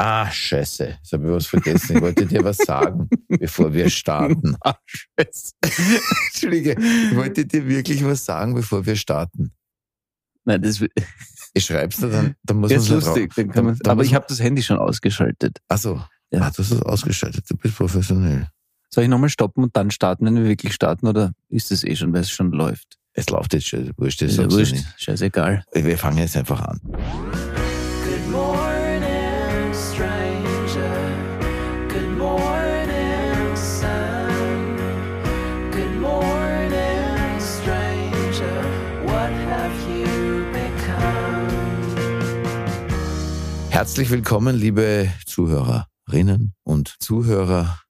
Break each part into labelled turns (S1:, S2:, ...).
S1: Ah, scheiße. Jetzt habe ich was vergessen. Ich wollte dir was sagen, bevor wir starten.
S2: Ah, scheiße.
S1: Entschuldige, ich wollte dir wirklich was sagen, bevor wir starten.
S2: Nein, das
S1: Ich schreib's dir dann, dann muss
S2: ist
S1: man
S2: lustig. Dann kann man, aber ich habe das Handy schon ausgeschaltet.
S1: Achso.
S2: Ja.
S1: Ah, du hast es ausgeschaltet. Du bist professionell.
S2: Soll ich nochmal stoppen und dann starten, wenn wir wirklich starten, oder ist es eh schon, weil es schon läuft?
S1: Es läuft jetzt schon. Wurscht, das
S2: Ist ja wurscht, scheißegal.
S1: Wir fangen jetzt einfach an. Herzlich willkommen, liebe Zuhörerinnen und Zuhörer.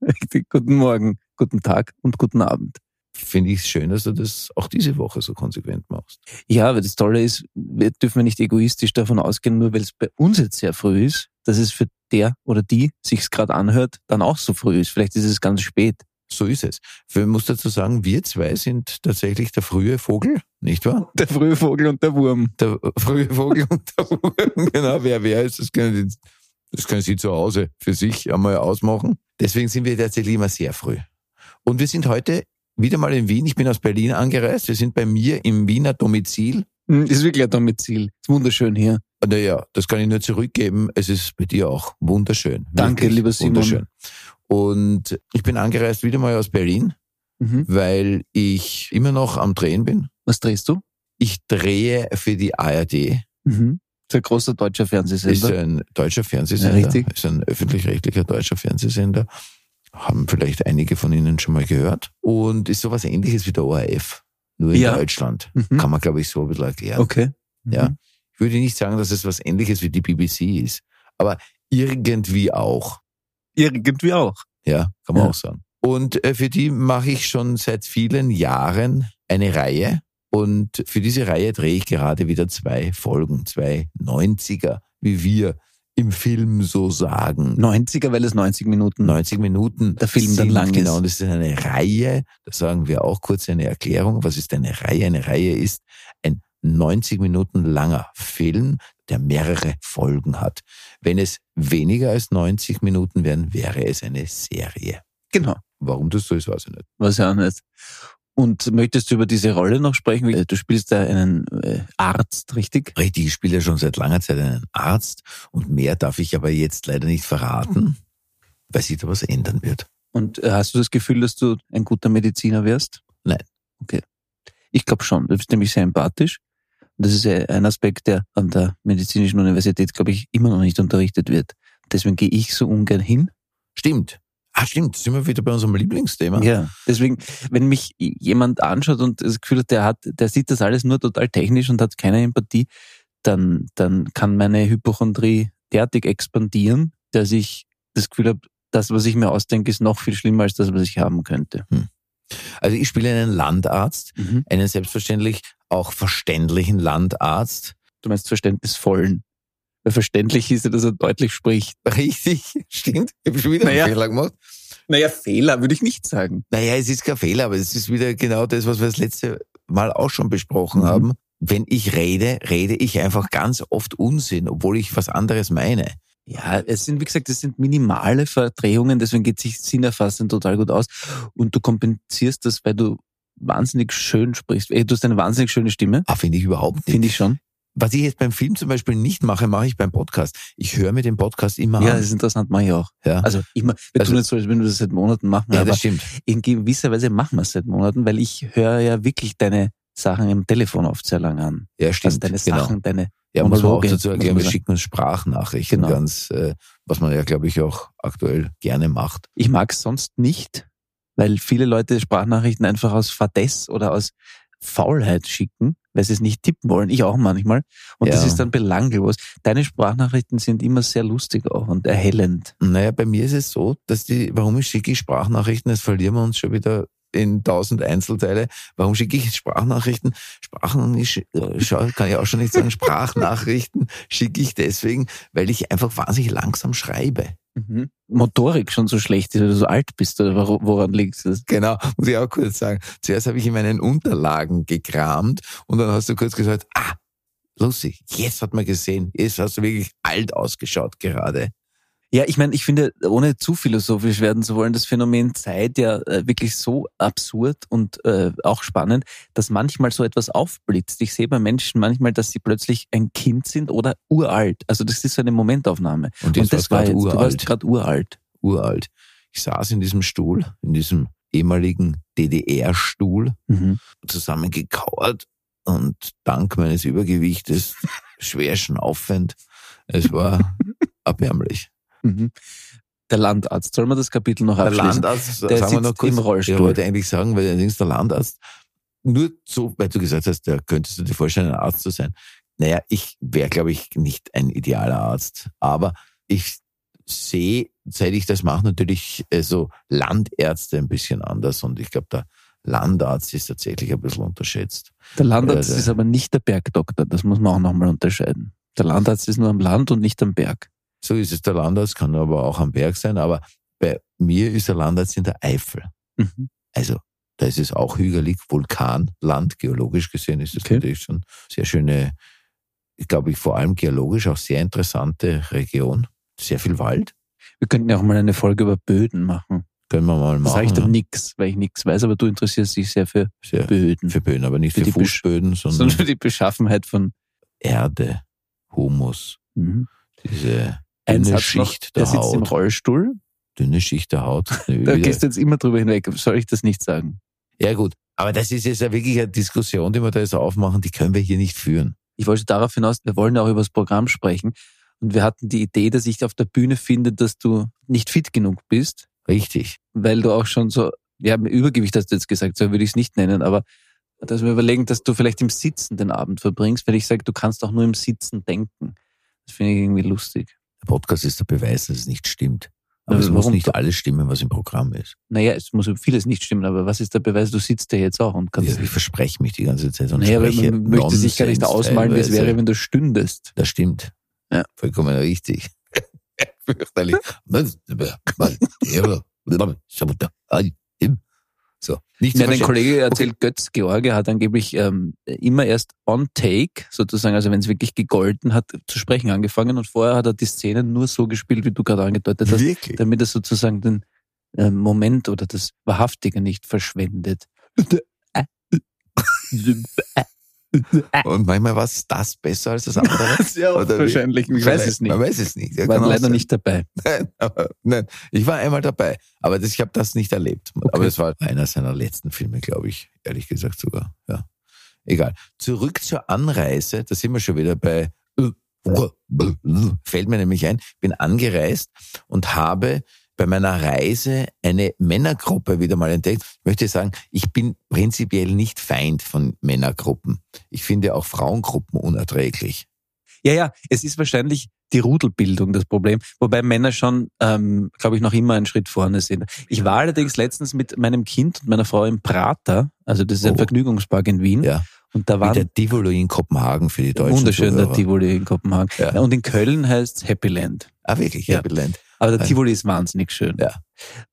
S2: guten Morgen, guten Tag und guten Abend.
S1: Finde ich es schön, dass du das auch diese Woche so konsequent machst.
S2: Ja, aber das Tolle ist, wir dürfen nicht egoistisch davon ausgehen, nur weil es bei uns jetzt sehr früh ist, dass es für der oder die sich's gerade anhört, dann auch so früh ist. Vielleicht ist es ganz spät.
S1: So ist es. Ich muss dazu sagen, wir zwei sind tatsächlich der frühe Vogel, nicht wahr?
S2: Der frühe Vogel und der Wurm.
S1: Der frühe Vogel und der Wurm. Genau, wer wer ist, das können, Sie- das können Sie zu Hause für sich einmal ausmachen. Deswegen sind wir tatsächlich immer sehr früh. Und wir sind heute wieder mal in Wien. Ich bin aus Berlin angereist. Wir sind bei mir im Wiener Domizil.
S2: Hm, Ist wirklich ein Domizil. Ist wunderschön hier.
S1: Naja, das kann ich nur zurückgeben. Es ist bei dir auch wunderschön.
S2: Danke, lieber Simon.
S1: Wunderschön. Und ich bin angereist wieder mal aus Berlin,
S2: Mhm.
S1: weil ich immer noch am Drehen bin.
S2: Was drehst du?
S1: Ich drehe für die ARD.
S2: Mhm. Das ist ein großer deutscher
S1: Ist
S2: Fernsehsender.
S1: ein deutscher Fernsehsender.
S2: Ja, richtig.
S1: Ist ein öffentlich-rechtlicher deutscher Fernsehsender. Haben vielleicht einige von Ihnen schon mal gehört. Und ist sowas ähnliches wie der ORF. Nur in
S2: Ja.
S1: Deutschland.
S2: Mhm.
S1: Kann man, glaube ich, so ein bisschen erklären.
S2: Okay.
S1: Ja.
S2: Mhm.
S1: Ich würde nicht sagen, dass es was ähnliches wie die BBC ist. Aber irgendwie auch.
S2: Irgendwie auch.
S1: Ja, kann man
S2: Ja.
S1: auch sagen. Und äh, für die mache ich schon seit vielen Jahren eine Reihe. Und für diese Reihe drehe ich gerade wieder zwei Folgen, zwei 90er, wie wir im Film so sagen.
S2: 90er, weil es 90 Minuten
S1: 90 Minuten.
S2: Der Film dann lang ist.
S1: Genau, und das ist eine Reihe. Da sagen wir auch kurz eine Erklärung. Was ist eine Reihe? Eine Reihe ist ein 90 Minuten langer Film, der mehrere Folgen hat. Wenn es weniger als 90 Minuten wären, wäre es eine Serie.
S2: Genau.
S1: Warum das so ist, weiß ich nicht.
S2: Was ja auch nicht. Und möchtest du über diese Rolle noch sprechen? Wie- Du spielst da einen äh, Arzt, richtig?
S1: Richtig, ich spiele ja schon seit langer Zeit einen Arzt und mehr darf ich aber jetzt leider nicht verraten, weil sich da was ändern wird.
S2: Und äh, hast du das Gefühl, dass du ein guter Mediziner wärst?
S1: Nein.
S2: Okay. Ich glaube schon. Du bist nämlich sehr empathisch. Das ist ja ein Aspekt, der an der medizinischen Universität, glaube ich, immer noch nicht unterrichtet wird. Deswegen gehe ich so ungern hin.
S1: Stimmt. Ah, stimmt. Sind wir wieder bei unserem Lieblingsthema?
S2: Ja. Deswegen, wenn mich jemand anschaut und das Gefühl hat, der hat, der sieht das alles nur total technisch und hat keine Empathie, dann, dann kann meine Hypochondrie derartig expandieren, dass ich das Gefühl habe, das, was ich mir ausdenke, ist noch viel schlimmer als das, was ich haben könnte.
S1: Also ich spiele einen Landarzt,
S2: Mhm.
S1: einen selbstverständlich auch verständlichen Landarzt.
S2: Du meinst verständnisvollen. Weil verständlich ist ja, dass er deutlich spricht.
S1: Richtig, stimmt. Ich habe schon wieder
S2: Naja.
S1: einen Fehler gemacht.
S2: Naja, Fehler würde ich nicht sagen.
S1: Naja, es ist kein Fehler, aber es ist wieder genau das, was wir das letzte Mal auch schon besprochen
S2: Mhm.
S1: haben. Wenn ich rede, rede ich einfach ganz oft Unsinn, obwohl ich was anderes meine.
S2: Ja, es sind, wie gesagt, es sind minimale Verdrehungen, deswegen geht sich Sinnerfassen total gut aus. Und du kompensierst das, weil du wahnsinnig schön sprichst. Ey, Du hast eine wahnsinnig schöne Stimme,
S1: Ah, finde ich überhaupt nicht.
S2: finde ich schon.
S1: Was ich jetzt beim Film zum Beispiel nicht mache, mache ich beim Podcast. Ich höre mir den Podcast immer
S2: Ja,
S1: an.
S2: das ist interessant, mache ich auch.
S1: Ja,
S2: Also immer, wir
S1: Also-
S2: tun jetzt so, als wenn wir das seit Monaten machen,
S1: ja
S2: aber
S1: das stimmt.
S2: in gewisser Weise machen wir es seit Monaten, weil ich höre ja wirklich deine Sachen im Telefon oft sehr lang an.
S1: Ja, stimmt.
S2: Also deine
S1: genau.
S2: Sachen, deine
S1: Ja, muss man auch dazu erklären,
S2: man
S1: wir schicken uns Sprachnachrichten
S2: Genau.
S1: ganz, äh, was man ja, glaube ich, auch aktuell gerne macht.
S2: Ich mag es sonst nicht, weil viele Leute Sprachnachrichten einfach aus Fadess oder aus Faulheit schicken, weil sie es nicht tippen wollen. Ich auch manchmal. Und das
S1: Ja.
S2: ist dann belanglos. Deine Sprachnachrichten sind immer sehr lustig auch und erhellend.
S1: Naja, bei mir ist es so, dass die, warum ich schicke ich Sprachnachrichten, jetzt verlieren wir uns schon wieder in tausend Einzelteile. Warum schicke ich Sprachnachrichten? Sprachnachrichten, äh, kann ich auch schon nicht sagen, Sprachnachrichten schicke ich deswegen, weil ich einfach wahnsinnig langsam schreibe.
S2: Mhm. Motorik schon so schlecht ist, weil du so alt bist oder wor- woran liegt das?
S1: Genau, muss ich auch kurz sagen. Zuerst habe ich in meinen Unterlagen gekramt und dann hast du kurz gesagt, ah, Lucy, jetzt hat man gesehen, jetzt hast du wirklich alt ausgeschaut gerade.
S2: Ja, ich meine, ich finde, ohne zu philosophisch werden zu wollen, das Phänomen Zeit ja äh, wirklich so absurd und äh, auch spannend, dass manchmal so etwas aufblitzt. Ich sehe bei Menschen manchmal, dass sie plötzlich ein Kind sind oder uralt. Also das ist so eine Momentaufnahme.
S1: Und jetzt
S2: das war jetzt, du warst
S1: uralt.
S2: gerade uralt.
S1: Uralt. Ich saß in diesem Stuhl, in diesem ehemaligen DDR-Stuhl,
S2: Mhm.
S1: zusammengekauert und dank meines Übergewichtes schwer schnaufend. Es war erbärmlich.
S2: Mhm. Der Landarzt, soll man das Kapitel noch
S1: Der
S2: abschließen?
S1: Landarzt,
S2: Der
S1: sagen wir noch kurz,
S2: im Rollstuhl.
S1: Ich wollte eigentlich sagen, weil allerdings der Landarzt, nur so, weil du gesagt hast, da könntest du dir vorstellen, ein Arzt zu sein. Naja, ich wäre, glaube ich, nicht ein idealer Arzt, aber ich sehe, seit ich das mache, natürlich äh, so Landärzte ein bisschen anders und ich glaube, der Landarzt ist tatsächlich ein bisschen unterschätzt.
S2: Der Landarzt
S1: der-
S2: ist aber nicht der Bergdoktor, das muss man auch nochmal unterscheiden. Der Landarzt ist nur am Land und nicht am Berg.
S1: So ist es der Landarzt, kann aber auch am Berg sein, aber bei mir ist der Landarzt in der Eifel.
S2: Mhm.
S1: Also da ist es auch hügelig, Vulkanland, geologisch gesehen ist es
S2: Okay.
S1: natürlich schon sehr schöne, ich glaube ich, vor allem geologisch auch sehr interessante Region. Sehr viel Wald,
S2: Wir könnten ja auch mal eine Folge über Böden machen.
S1: können wir mal machen.
S2: sage ich dann
S1: ja.
S2: nix, weil ich nichts weiß, aber du interessierst dich sehr für
S1: Sehr
S2: Böden.
S1: für Böden, aber nicht
S2: Für
S1: für, Fußböden,
S2: sondern
S1: sondern
S2: für die Beschaffenheit von
S1: Erde, Humus,
S2: mhm.
S1: diese Dünne
S2: Satz noch,
S1: Schicht
S2: der
S1: der
S2: sitzt im
S1: Haut.
S2: Rollstuhl.
S1: Dünne Schicht der Haut.
S2: Da
S1: Wieder-
S2: gehst du jetzt immer drüber hinweg. Soll ich das nicht sagen?
S1: Ja gut, aber das ist jetzt ja wirklich eine Diskussion, die wir da jetzt aufmachen, die können wir hier nicht führen.
S2: Ich wollte darauf hinaus, wir wollen ja auch über das Programm sprechen. Und wir hatten die Idee, dass ich auf der Bühne finde, dass du nicht fit genug bist,
S1: Richtig.
S2: weil du auch schon so, ja, Übergewicht hast du jetzt gesagt, so würde ich es nicht nennen, aber dass wir überlegen, dass du vielleicht im Sitzen den Abend verbringst, weil ich sage, du kannst auch nur im Sitzen denken. Das finde ich irgendwie lustig.
S1: Der Podcast ist der Beweis, dass es nicht stimmt. Aber
S2: Aber
S1: es muss nicht alles stimmen, was im Programm ist.
S2: Naja, es muss vieles nicht stimmen, aber was ist der Beweis? Du sitzt ja jetzt auch und kannst.
S1: Ja, ich verspreche mich die ganze Zeit und
S2: naja, aber man möchte sich gar nicht ausmalen, wie es wäre, wenn du stündest.
S1: Das stimmt.
S2: Ja.
S1: Vollkommen richtig. Fürchterlich. So, nicht
S2: Ja, dein. Kollege erzählt, Götz George hat angeblich ähm, immer erst on take, sozusagen, also wenn es wirklich gegolten hat, zu sprechen angefangen und vorher hat er die Szenen nur so gespielt, wie du gerade angedeutet hast,
S1: Wirklich?
S2: damit er sozusagen den ähm, Moment oder das Wahrhaftige nicht verschwendet.
S1: Und manchmal war es das besser als das andere.
S2: Sehr
S1: wie?
S2: wahrscheinlich, ich weiß es nicht.
S1: Man weiß es nicht.
S2: Ich war leider
S1: sein.
S2: nicht dabei.
S1: Nein, aber, nein, ich war einmal dabei, aber das, ich habe das nicht erlebt.
S2: Okay.
S1: Aber es war einer seiner letzten Filme, glaube ich, ehrlich gesagt sogar. Ja, egal. Zurück zur Anreise. Da sind wir schon wieder bei. Fällt mir nämlich ein. Bin angereist und habe bei meiner Reise eine Männergruppe wieder mal entdeckt. Ich möchte sagen, ich bin prinzipiell nicht Feind von Männergruppen. Ich finde auch Frauengruppen unerträglich.
S2: Ja, ja, es ist wahrscheinlich die Rudelbildung das Problem, wobei Männer schon, ähm, glaube ich, noch immer einen Schritt vorne sind. Ich war allerdings letztens mit meinem Kind und meiner Frau im Prater, also das ist ein
S1: Oh.
S2: Vergnügungspark in Wien,
S1: Ja,
S2: und da waren
S1: der Tivoli in Kopenhagen für die deutschen
S2: wunderschön der
S1: Zuhörer.
S2: Tivoli in Kopenhagen.
S1: Ja.
S2: Ja. Und in Köln heißt Happy Land.
S1: Ah, wirklich. Happy Land.
S2: Aber der
S1: Ein-
S2: Tivoli ist wahnsinnig schön.
S1: Ja.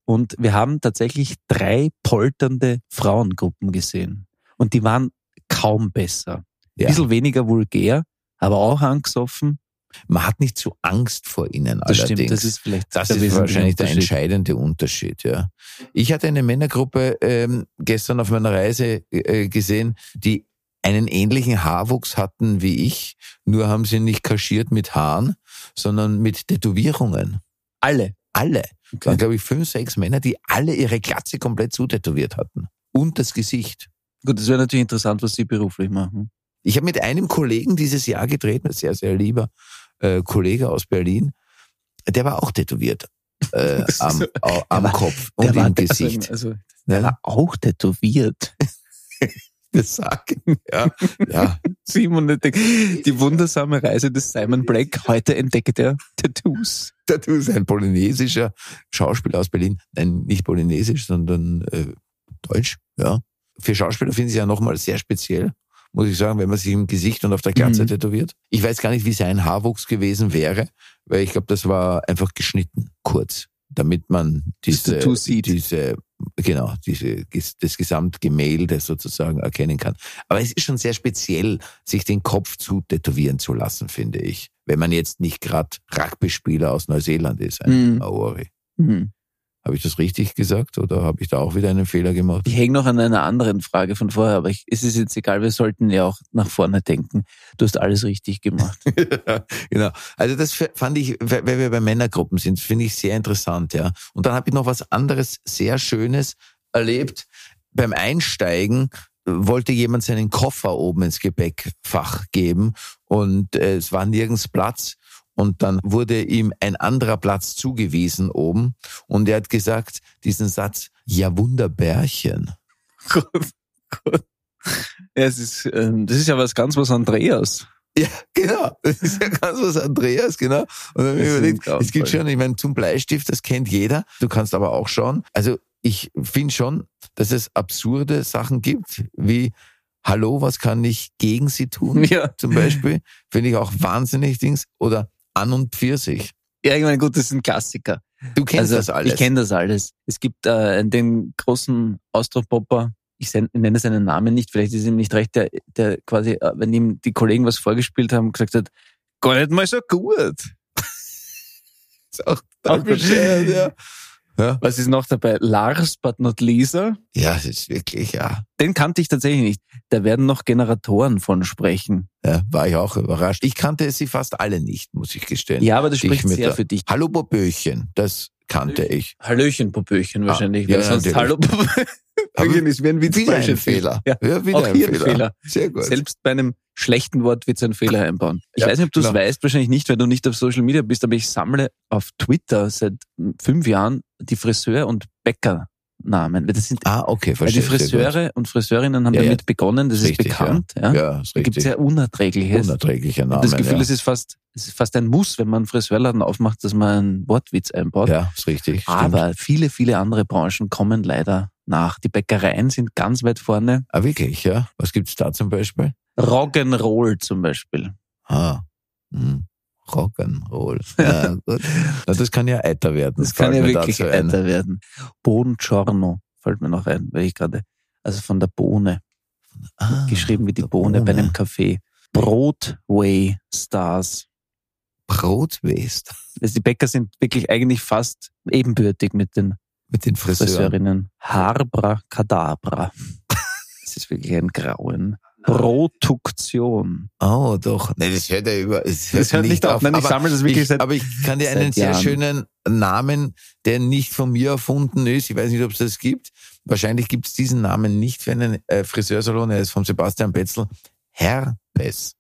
S2: Und wir haben tatsächlich drei polternde Frauengruppen gesehen. Und die waren kaum besser. Ein
S1: Ja.
S2: bisschen weniger vulgär, aber auch angesoffen.
S1: Man hat nicht so Angst vor ihnen
S2: Das
S1: allerdings.
S2: stimmt, das ist vielleicht
S1: Das ist wahrscheinlich der entscheidende Unterschied, ja. Ich hatte eine Männergruppe ähm, gestern auf meiner Reise äh, gesehen, die einen ähnlichen Haarwuchs hatten wie ich, nur haben sie nicht kaschiert mit Haaren, sondern mit Tätowierungen.
S2: Alle.
S1: Alle.
S2: Okay.
S1: waren, glaube ich, fünf, sechs Männer, die alle ihre Glatze komplett zutätowiert hatten. Und das Gesicht.
S2: Gut, das wäre natürlich interessant, was Sie beruflich machen.
S1: Ich habe mit einem Kollegen dieses Jahr gedreht, ein sehr, sehr lieber äh, Kollege aus Berlin. Der war auch tätowiert. Äh, am,
S2: so-
S1: au, am
S2: war-
S1: Kopf
S2: Der
S1: und
S2: war,
S1: im Gesicht.
S2: Also, also, der
S1: Ja.
S2: war auch tätowiert.
S1: Das sagen. Ja, ja.
S2: Simon, die die wundersame Reise des Simon Black. Heute entdeckt er Tattoos.
S1: Tattoo ist ein polynesischer Schauspieler aus Berlin. Nein, nicht polynesisch, sondern äh, deutsch. Ja. Für Schauspieler finde ich es ja nochmal sehr speziell, muss ich sagen, wenn man sich im Gesicht und auf der Glatze
S2: Mhm.
S1: tätowiert. Ich weiß gar nicht, wie sein Haarwuchs gewesen wäre, weil ich glaube, das war einfach geschnitten, kurz, damit man diese, diese genau, diese, das Gesamtgemälde sozusagen erkennen kann. Aber es ist schon sehr speziell, sich den Kopf zu tätowieren zu lassen, finde ich. Wenn man jetzt nicht gerade Rugby-Spieler aus Neuseeland ist, ein
S2: Mhm.
S1: Maori.
S2: Mhm.
S1: Habe ich das richtig gesagt oder habe ich da auch wieder einen Fehler gemacht?
S2: Ich hänge noch an einer anderen Frage von vorher, aber ich, es ist jetzt egal, wir sollten ja auch nach vorne denken. Du hast alles richtig gemacht.
S1: genau. Also das fand ich, weil weil wir bei Männergruppen sind, finde ich sehr interessant, ja. Und dann habe ich noch was anderes sehr Schönes erlebt. Beim Einsteigen wollte jemand seinen Koffer oben ins Gepäckfach geben und äh, es war nirgends Platz. Und dann wurde ihm ein anderer Platz zugewiesen oben und er hat gesagt, diesen Satz, ja Wunderbärchen.
S2: gut, gut. Ja, es ist, ähm, das ist ja was ganz was Andreas.
S1: Ja, genau. Das ist ja ganz was Andreas, genau. Und dann habe ich überlegt, es gibt schon, ich meine, zum Bleistift, das kennt jeder. Du kannst aber auch schauen. Also ich finde schon, dass es absurde Sachen gibt, wie Hallo, was kann ich gegen Sie tun?
S2: Ja.
S1: Zum Beispiel. Finde ich auch wahnsinnig Dings. Oder an und für sich.
S2: Ja, ich meine, gut, das ist ein Klassiker.
S1: Du kennst
S2: also,
S1: das alles.
S2: Ich kenne das alles. Es gibt äh, den großen Austropopper, ich nenne seinen Namen nicht, vielleicht ist ihm nicht recht, der, der quasi, äh, wenn ihm die Kollegen was vorgespielt haben, gesagt hat, gar nicht mal so gut.
S1: ist auch
S2: Auch
S1: bescheuert, ja. Ja.
S2: Was ist noch dabei? Lars, but not Lisa.
S1: ja, es ist wirklich, ja.
S2: Den kannte ich tatsächlich nicht. Da werden noch Generatoren von sprechen.
S1: ja. War ich auch überrascht. Ich kannte sie fast alle nicht, muss ich gestehen.
S2: Ja, aber das spricht
S1: mit
S2: sehr für dich.
S1: Hallo Boböchen, das kannte ich.
S2: Hallöchen, Popöchen wahrscheinlich.
S1: Ah, ja,
S2: sonst
S1: natürlich.
S2: Hallo Popöchen ist wie ein
S1: Wieder ein. Fehler.
S2: Ja,
S1: Ja, wieder
S2: auch
S1: ein
S2: hier ein
S1: Fehler.
S2: Fehler.
S1: Sehr gut.
S2: Selbst bei einem schlechten Wort wird es einen Fehler einbauen. Ich
S1: Ja,
S2: weiß nicht, ob du es weißt, wahrscheinlich nicht, weil du nicht auf Social Media bist, aber ich sammle auf Twitter seit fünf Jahren die Friseur- und Bäckernamen. Das sind
S1: Ah, okay,
S2: die
S1: verstehe. gut.
S2: Friseure und Friseurinnen haben
S1: Ja,
S2: damit begonnen, das
S1: Richtig,
S2: ist bekannt. Ja.
S1: Ja, ist
S2: Da gibt es
S1: richtig.
S2: ja Unerträgliches.
S1: Unerträglicher
S2: Ich
S1: Name.
S2: habe das Gefühl, es ist fast, es ist fast ein Muss, wenn man einen Friseurladen aufmacht, dass man einen Wortwitz einbaut.
S1: ja, ist richtig. stimmt.
S2: Aber viele, viele andere Branchen kommen leider nach. Die Bäckereien sind ganz weit vorne.
S1: Ah, wirklich, ja. Was gibt's da zum Beispiel?
S2: Rock'n'Roll zum Beispiel.
S1: Ah, hm. Rock'n'Roll. Ja, gut. Na, das kann ja Eiter werden.
S2: Das kann ja wirklich älter werden. Buongiorno fällt mir noch ein, weil ich gerade, also von der Bohne,
S1: Ah,
S2: geschrieben wie die
S1: der
S2: Bohne, bei
S1: Bohne.
S2: einem Café. Broadway Stars.
S1: Brotwest.
S2: Also die Bäcker sind wirklich eigentlich fast ebenbürtig mit den
S1: Mit den Friseuren.
S2: Friseurinnen. Harbra Kadabra. Das ist wirklich ein Grauen. Produktion.
S1: Oh, doch. Nee, das hört ja über. Es hört
S2: Das hört nicht auf. Nein, ich
S1: aber
S2: sammle das wirklich
S1: ich,
S2: seit
S1: Aber ich kann dir einen sehr
S2: Jahren.
S1: schönen Namen, der nicht von mir erfunden ist. Ich weiß nicht, ob es das gibt. Wahrscheinlich gibt es diesen Namen nicht für einen äh, Friseursalon. Er ist von Sebastian Betzel. Herpes.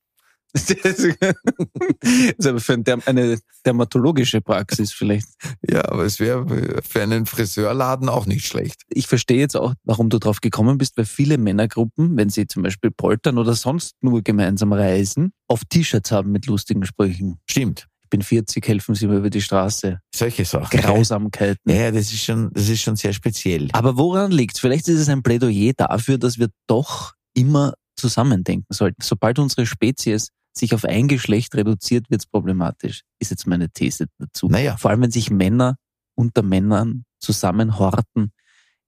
S2: Das ist aber für eine dermatologische Praxis vielleicht.
S1: Ja, aber es wäre für einen Friseurladen auch nicht schlecht.
S2: Ich verstehe jetzt auch, warum du drauf gekommen bist, weil viele Männergruppen, wenn sie zum Beispiel poltern oder sonst nur gemeinsam reisen, oft T-Shirts haben mit lustigen Sprüchen.
S1: Stimmt.
S2: Ich bin 40, helfen Sie mir über die Straße.
S1: Solche Sachen.
S2: Grausamkeiten.
S1: Ja, ja, das ist schon, das ist schon sehr speziell.
S2: Aber woran liegt Vielleicht ist es ein Plädoyer dafür, dass wir doch immer zusammendenken sollten. Sobald unsere Spezies sich auf ein Geschlecht reduziert, wird es problematisch. Ist jetzt meine These dazu.
S1: Naja.
S2: Vor allem, wenn sich Männer unter Männern zusammenhorten,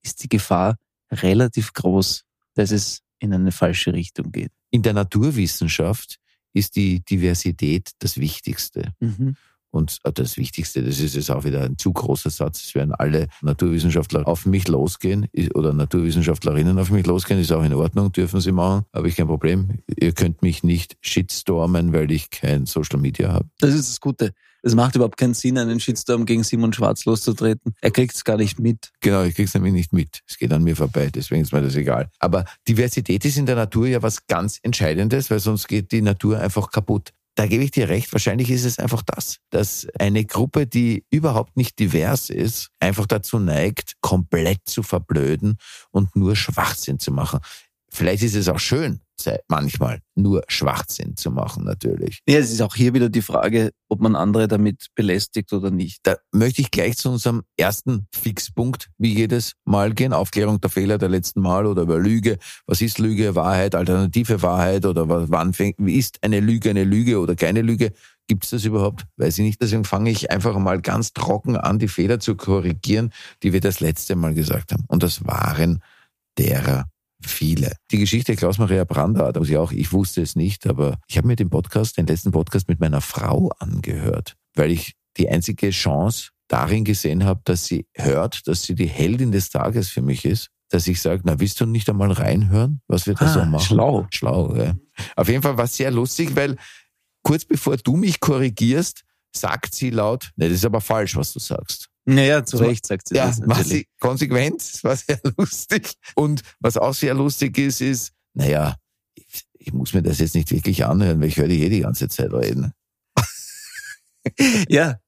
S2: ist die Gefahr relativ groß, dass es in eine falsche Richtung geht.
S1: In der Naturwissenschaft ist die Diversität das Wichtigste.
S2: Mhm.
S1: Und äh, das Wichtigste, das ist jetzt auch wieder ein zu großer Satz, es werden alle Naturwissenschaftler auf mich losgehen oder Naturwissenschaftlerinnen auf mich losgehen, ist auch in Ordnung, dürfen sie machen, habe ich kein Problem. Ihr könnt mich nicht shitstormen, weil ich kein Social Media habe.
S2: Das ist das Gute. Es macht überhaupt keinen Sinn, einen Shitstorm gegen Simon Schwarz loszutreten. Er kriegt es gar nicht mit.
S1: Genau, ich krieg's nämlich nicht mit. Es geht an mir vorbei, deswegen ist mir das egal. Aber Diversität ist in der Natur ja was ganz Entscheidendes, weil sonst geht die Natur einfach kaputt. Da gebe ich dir recht. Wahrscheinlich ist es einfach das, dass eine Gruppe, die überhaupt nicht divers ist, einfach dazu neigt, komplett zu verblöden und nur Schwachsinn zu machen. Vielleicht ist es auch schön, manchmal nur Schwachsinn zu machen, natürlich.
S2: Ja, es ist auch hier wieder die Frage, ob man andere damit belästigt oder nicht.
S1: Da möchte ich gleich zu unserem ersten Fixpunkt, wie jedes Mal gehen. Aufklärung der Fehler der letzten Mal oder über Lüge. Was ist Lüge, Wahrheit, alternative Wahrheit oder wa- wann fängt, wie ist eine Lüge eine Lüge oder keine Lüge? Gibt's das überhaupt? Weiß ich nicht. Deswegen fange ich einfach mal ganz trocken an, die Fehler zu korrigieren, die wir das letzte Mal gesagt haben. Und das waren derer viele. Die Geschichte Klaus-Maria Brandau, da muss ich auch, ich wusste es nicht, aber ich habe mir den Podcast, den letzten Podcast mit meiner Frau angehört, weil ich die einzige Chance darin gesehen habe, dass sie hört, dass sie die Heldin des Tages für mich ist, dass ich sage, na, willst du nicht einmal reinhören, was wir da
S2: Ah,
S1: so machen?
S2: schlau.
S1: Schlau, ja. Auf jeden Fall war es sehr lustig, weil kurz bevor du mich korrigierst, sagt sie laut, ne, das ist aber falsch, was du sagst.
S2: Naja, zu Recht sagt sie
S1: Ja,
S2: das
S1: war
S2: natürlich.
S1: sie konsequent, war sehr lustig. Und was auch sehr lustig ist, ist, naja, ich, ich muss mir das jetzt nicht wirklich anhören, weil ich höre die eh die ganze Zeit reden.
S2: Ja,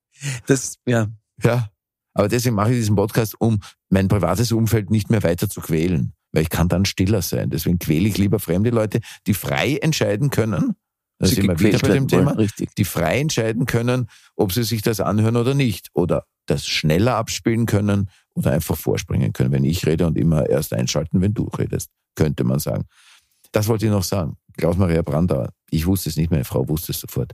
S2: das, ja.
S1: Ja. Aber deswegen mache ich diesen Podcast, um mein privates Umfeld nicht mehr weiter zu quälen. Weil ich kann dann stiller sein. Deswegen quäle ich lieber fremde Leute, die frei entscheiden können. Da
S2: Sie
S1: sind wir wieder bei dem Thema.
S2: Richtig.
S1: Die frei entscheiden können, ob sie sich das anhören oder nicht. Oder das schneller abspielen können oder einfach vorspringen können, wenn ich rede und immer erst einschalten, wenn du redest, könnte man sagen. Das wollte ich noch sagen. Klaus-Maria Brandauer, ich wusste es nicht, meine Frau wusste es sofort.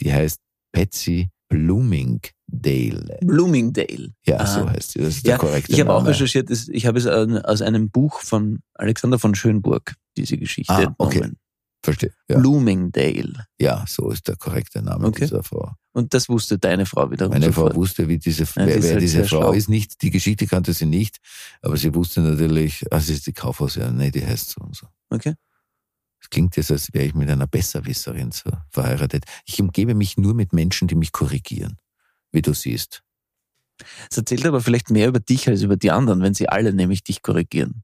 S1: Die heißt Patsy Bloomingdale.
S2: Bloomingdale.
S1: Ja,
S2: Ah.
S1: so heißt sie. Das ist
S2: Ja,
S1: der korrekte
S2: Ich habe auch recherchiert, ich habe es an- aus einem Buch von Alexander von Schönburg, diese Geschichte
S1: Ah, okay.
S2: entnommen.
S1: Verstehe. Ja.
S2: Bloomingdale.
S1: ja, so ist der korrekte Name
S2: Okay.
S1: dieser Frau.
S2: Und das wusste deine Frau wiederum
S1: Meine
S2: sofort.
S1: Frau wusste, wie diese,
S2: Ja,
S1: wer, wer
S2: halt
S1: diese Frau
S2: schlau.
S1: ist. Nicht, die Geschichte kannte sie nicht, aber sie wusste natürlich, sie ist die Kaufhaus, ja, nee, die heißt so und so.
S2: Okay.
S1: Es klingt jetzt, als wäre ich mit einer Besserwisserin so verheiratet. Ich umgebe mich nur mit Menschen, die mich korrigieren, wie du siehst.
S2: Es erzählt aber vielleicht mehr über dich als über die anderen, wenn sie alle nämlich dich korrigieren.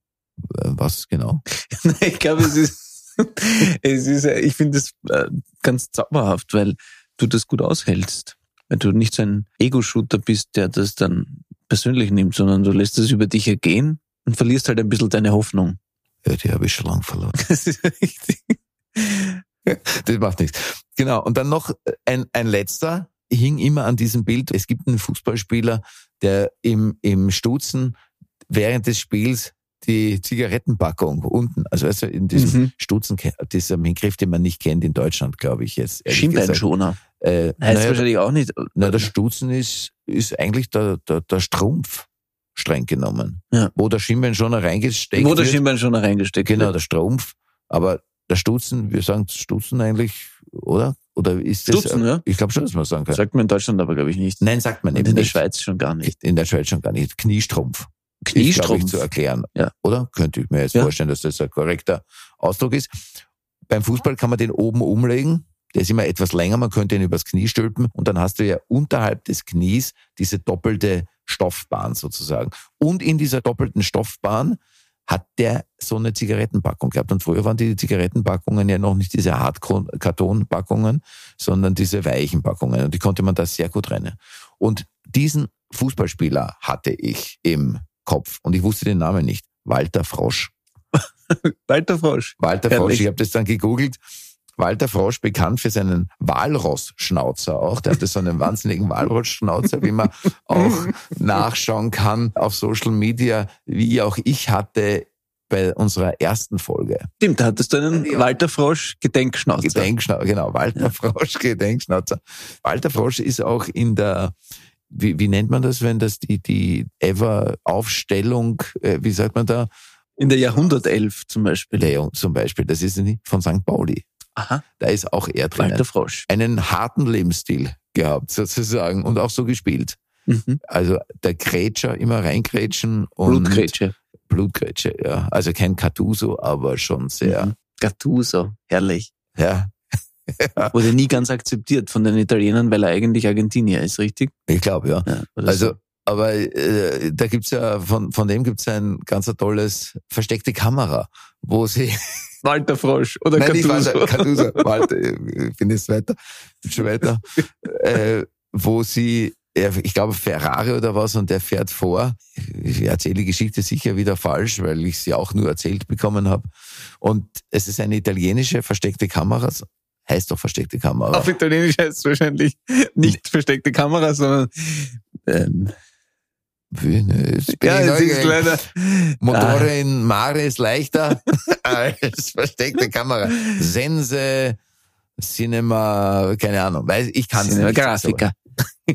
S1: Äh, Was genau?
S2: Ich glaube, es ist, es ist, äh, ich finde es äh, ganz zauberhaft, weil du das gut aushältst. Weil du nicht so ein Ego-Shooter bist, der das dann persönlich nimmt, sondern du lässt es über dich ergehen und verlierst halt ein bisschen deine Hoffnung.
S1: Ja, die habe ich schon lang verloren.
S2: Das ist richtig.
S1: Das macht nichts. Genau. Und dann noch ein, ein letzter, hing immer an diesem Bild. Es gibt einen Fußballspieler, der im, im Stutzen während des Spiels die Zigarettenpackung unten, also, also in diesem
S2: Mhm.
S1: Stutzen, dieser Begriff, den man nicht kennt in Deutschland, glaube ich jetzt.
S2: Schienbeinschoner.
S1: Äh,
S2: Heißt
S1: naja,
S2: wahrscheinlich auch nicht.
S1: na, der Stutzen ist, ist eigentlich der, der, der Strumpf, streng genommen.
S2: Ja.
S1: Wo der Schienbeinschoner reingesteckt
S2: Wo der
S1: wird.
S2: Schienbeinschoner reingesteckt
S1: Genau,
S2: wird.
S1: der Strumpf. Aber der Stutzen, wir sagen Stutzen eigentlich, oder? Oder ist das?
S2: Stutzen, ja.
S1: Ich glaube schon, dass man sagen kann.
S2: Sagt man in Deutschland aber, glaube ich, nicht.
S1: Nein, sagt man
S2: Und
S1: eben
S2: in der
S1: nicht.
S2: Schweiz schon gar nicht.
S1: In der Schweiz schon gar nicht. Kniestrumpf.
S2: Kniestrumpf.
S1: zu erklären.
S2: Ja.
S1: Oder? Könnte ich mir jetzt
S2: Ja.
S1: vorstellen, dass das ein korrekter Ausdruck ist. Beim Fußball kann man den oben umlegen. Der ist immer etwas länger, man könnte ihn übers Knie stülpen und dann hast du ja unterhalb des Knies diese doppelte Stoffbahn sozusagen. Und in dieser doppelten Stoffbahn hat der so eine Zigarettenpackung gehabt. Und früher waren die Zigarettenpackungen ja noch nicht diese Hartkartonpackungen, sondern diese weichen Packungen. Und die konnte man da sehr gut rennen. Und diesen Fußballspieler hatte ich im Kopf und ich wusste den Namen nicht. Walter Frosch.
S2: Walter Frosch.
S1: Walter
S2: Herrlich.
S1: Frosch, ich habe das dann gegoogelt. Walter Frosch, bekannt für seinen Walross-Schnauzer auch. Der hatte so einen wahnsinnigen Walross-Schnauzer, wie man auch nachschauen kann auf Social Media, wie auch ich hatte bei unserer ersten Folge.
S2: Stimmt, da hattest du einen
S1: Ja.
S2: Walter Frosch Gedenkschnauzer.
S1: Gedenkschnauzer, genau, Walter Frosch, Gedenkschnauzer. Walter Frosch ist auch in der, wie, wie nennt man das, wenn das die, die Ever-Aufstellung, äh, wie sagt man da,
S2: In der Jahrhundertelf zum Beispiel.
S1: Leon zum Beispiel, das ist nicht von St. Pauli.
S2: Aha,
S1: Da ist auch er drinnen.
S2: Walter Frosch.
S1: Einen harten Lebensstil gehabt, sozusagen, und auch so gespielt.
S2: Mhm.
S1: Also der Grätscher, immer reingrätschen und
S2: Blutgrätsche.
S1: Blutgrätsche, ja. Also kein Cartuso, aber schon sehr,
S2: Mhm. Gattuso, herrlich.
S1: ja.
S2: Wurde nie ganz akzeptiert von den Italienern, weil er eigentlich Argentinier ist, richtig?
S1: Ich glaube, ja.
S2: Ja,
S1: Also,
S2: so.
S1: aber äh, da gibt's ja, von, von dem gibt's ein ganz tolles versteckte Kamera, wo sie,
S2: Walter Frosch oder
S1: nein, nicht
S2: Gattuso.
S1: Walter, Cartuso, Walter, ich bin jetzt weiter, bin schon weiter, äh, wo sie, ich glaube Ferrari oder was, und der fährt vor. Ich erzähle die Geschichte sicher wieder falsch, weil ich sie auch nur erzählt bekommen habe. Und es ist eine italienische versteckte Kamera, heißt doch versteckte Kamera.
S2: Auf Italienisch heißt es wahrscheinlich nicht versteckte Kamera, sondern ähm, ja, es ist leider
S1: Motore in Mare ist leichter als versteckte Kamera. Sense, Cinema, keine Ahnung, weiß ich kann es nicht.
S2: Grafiker.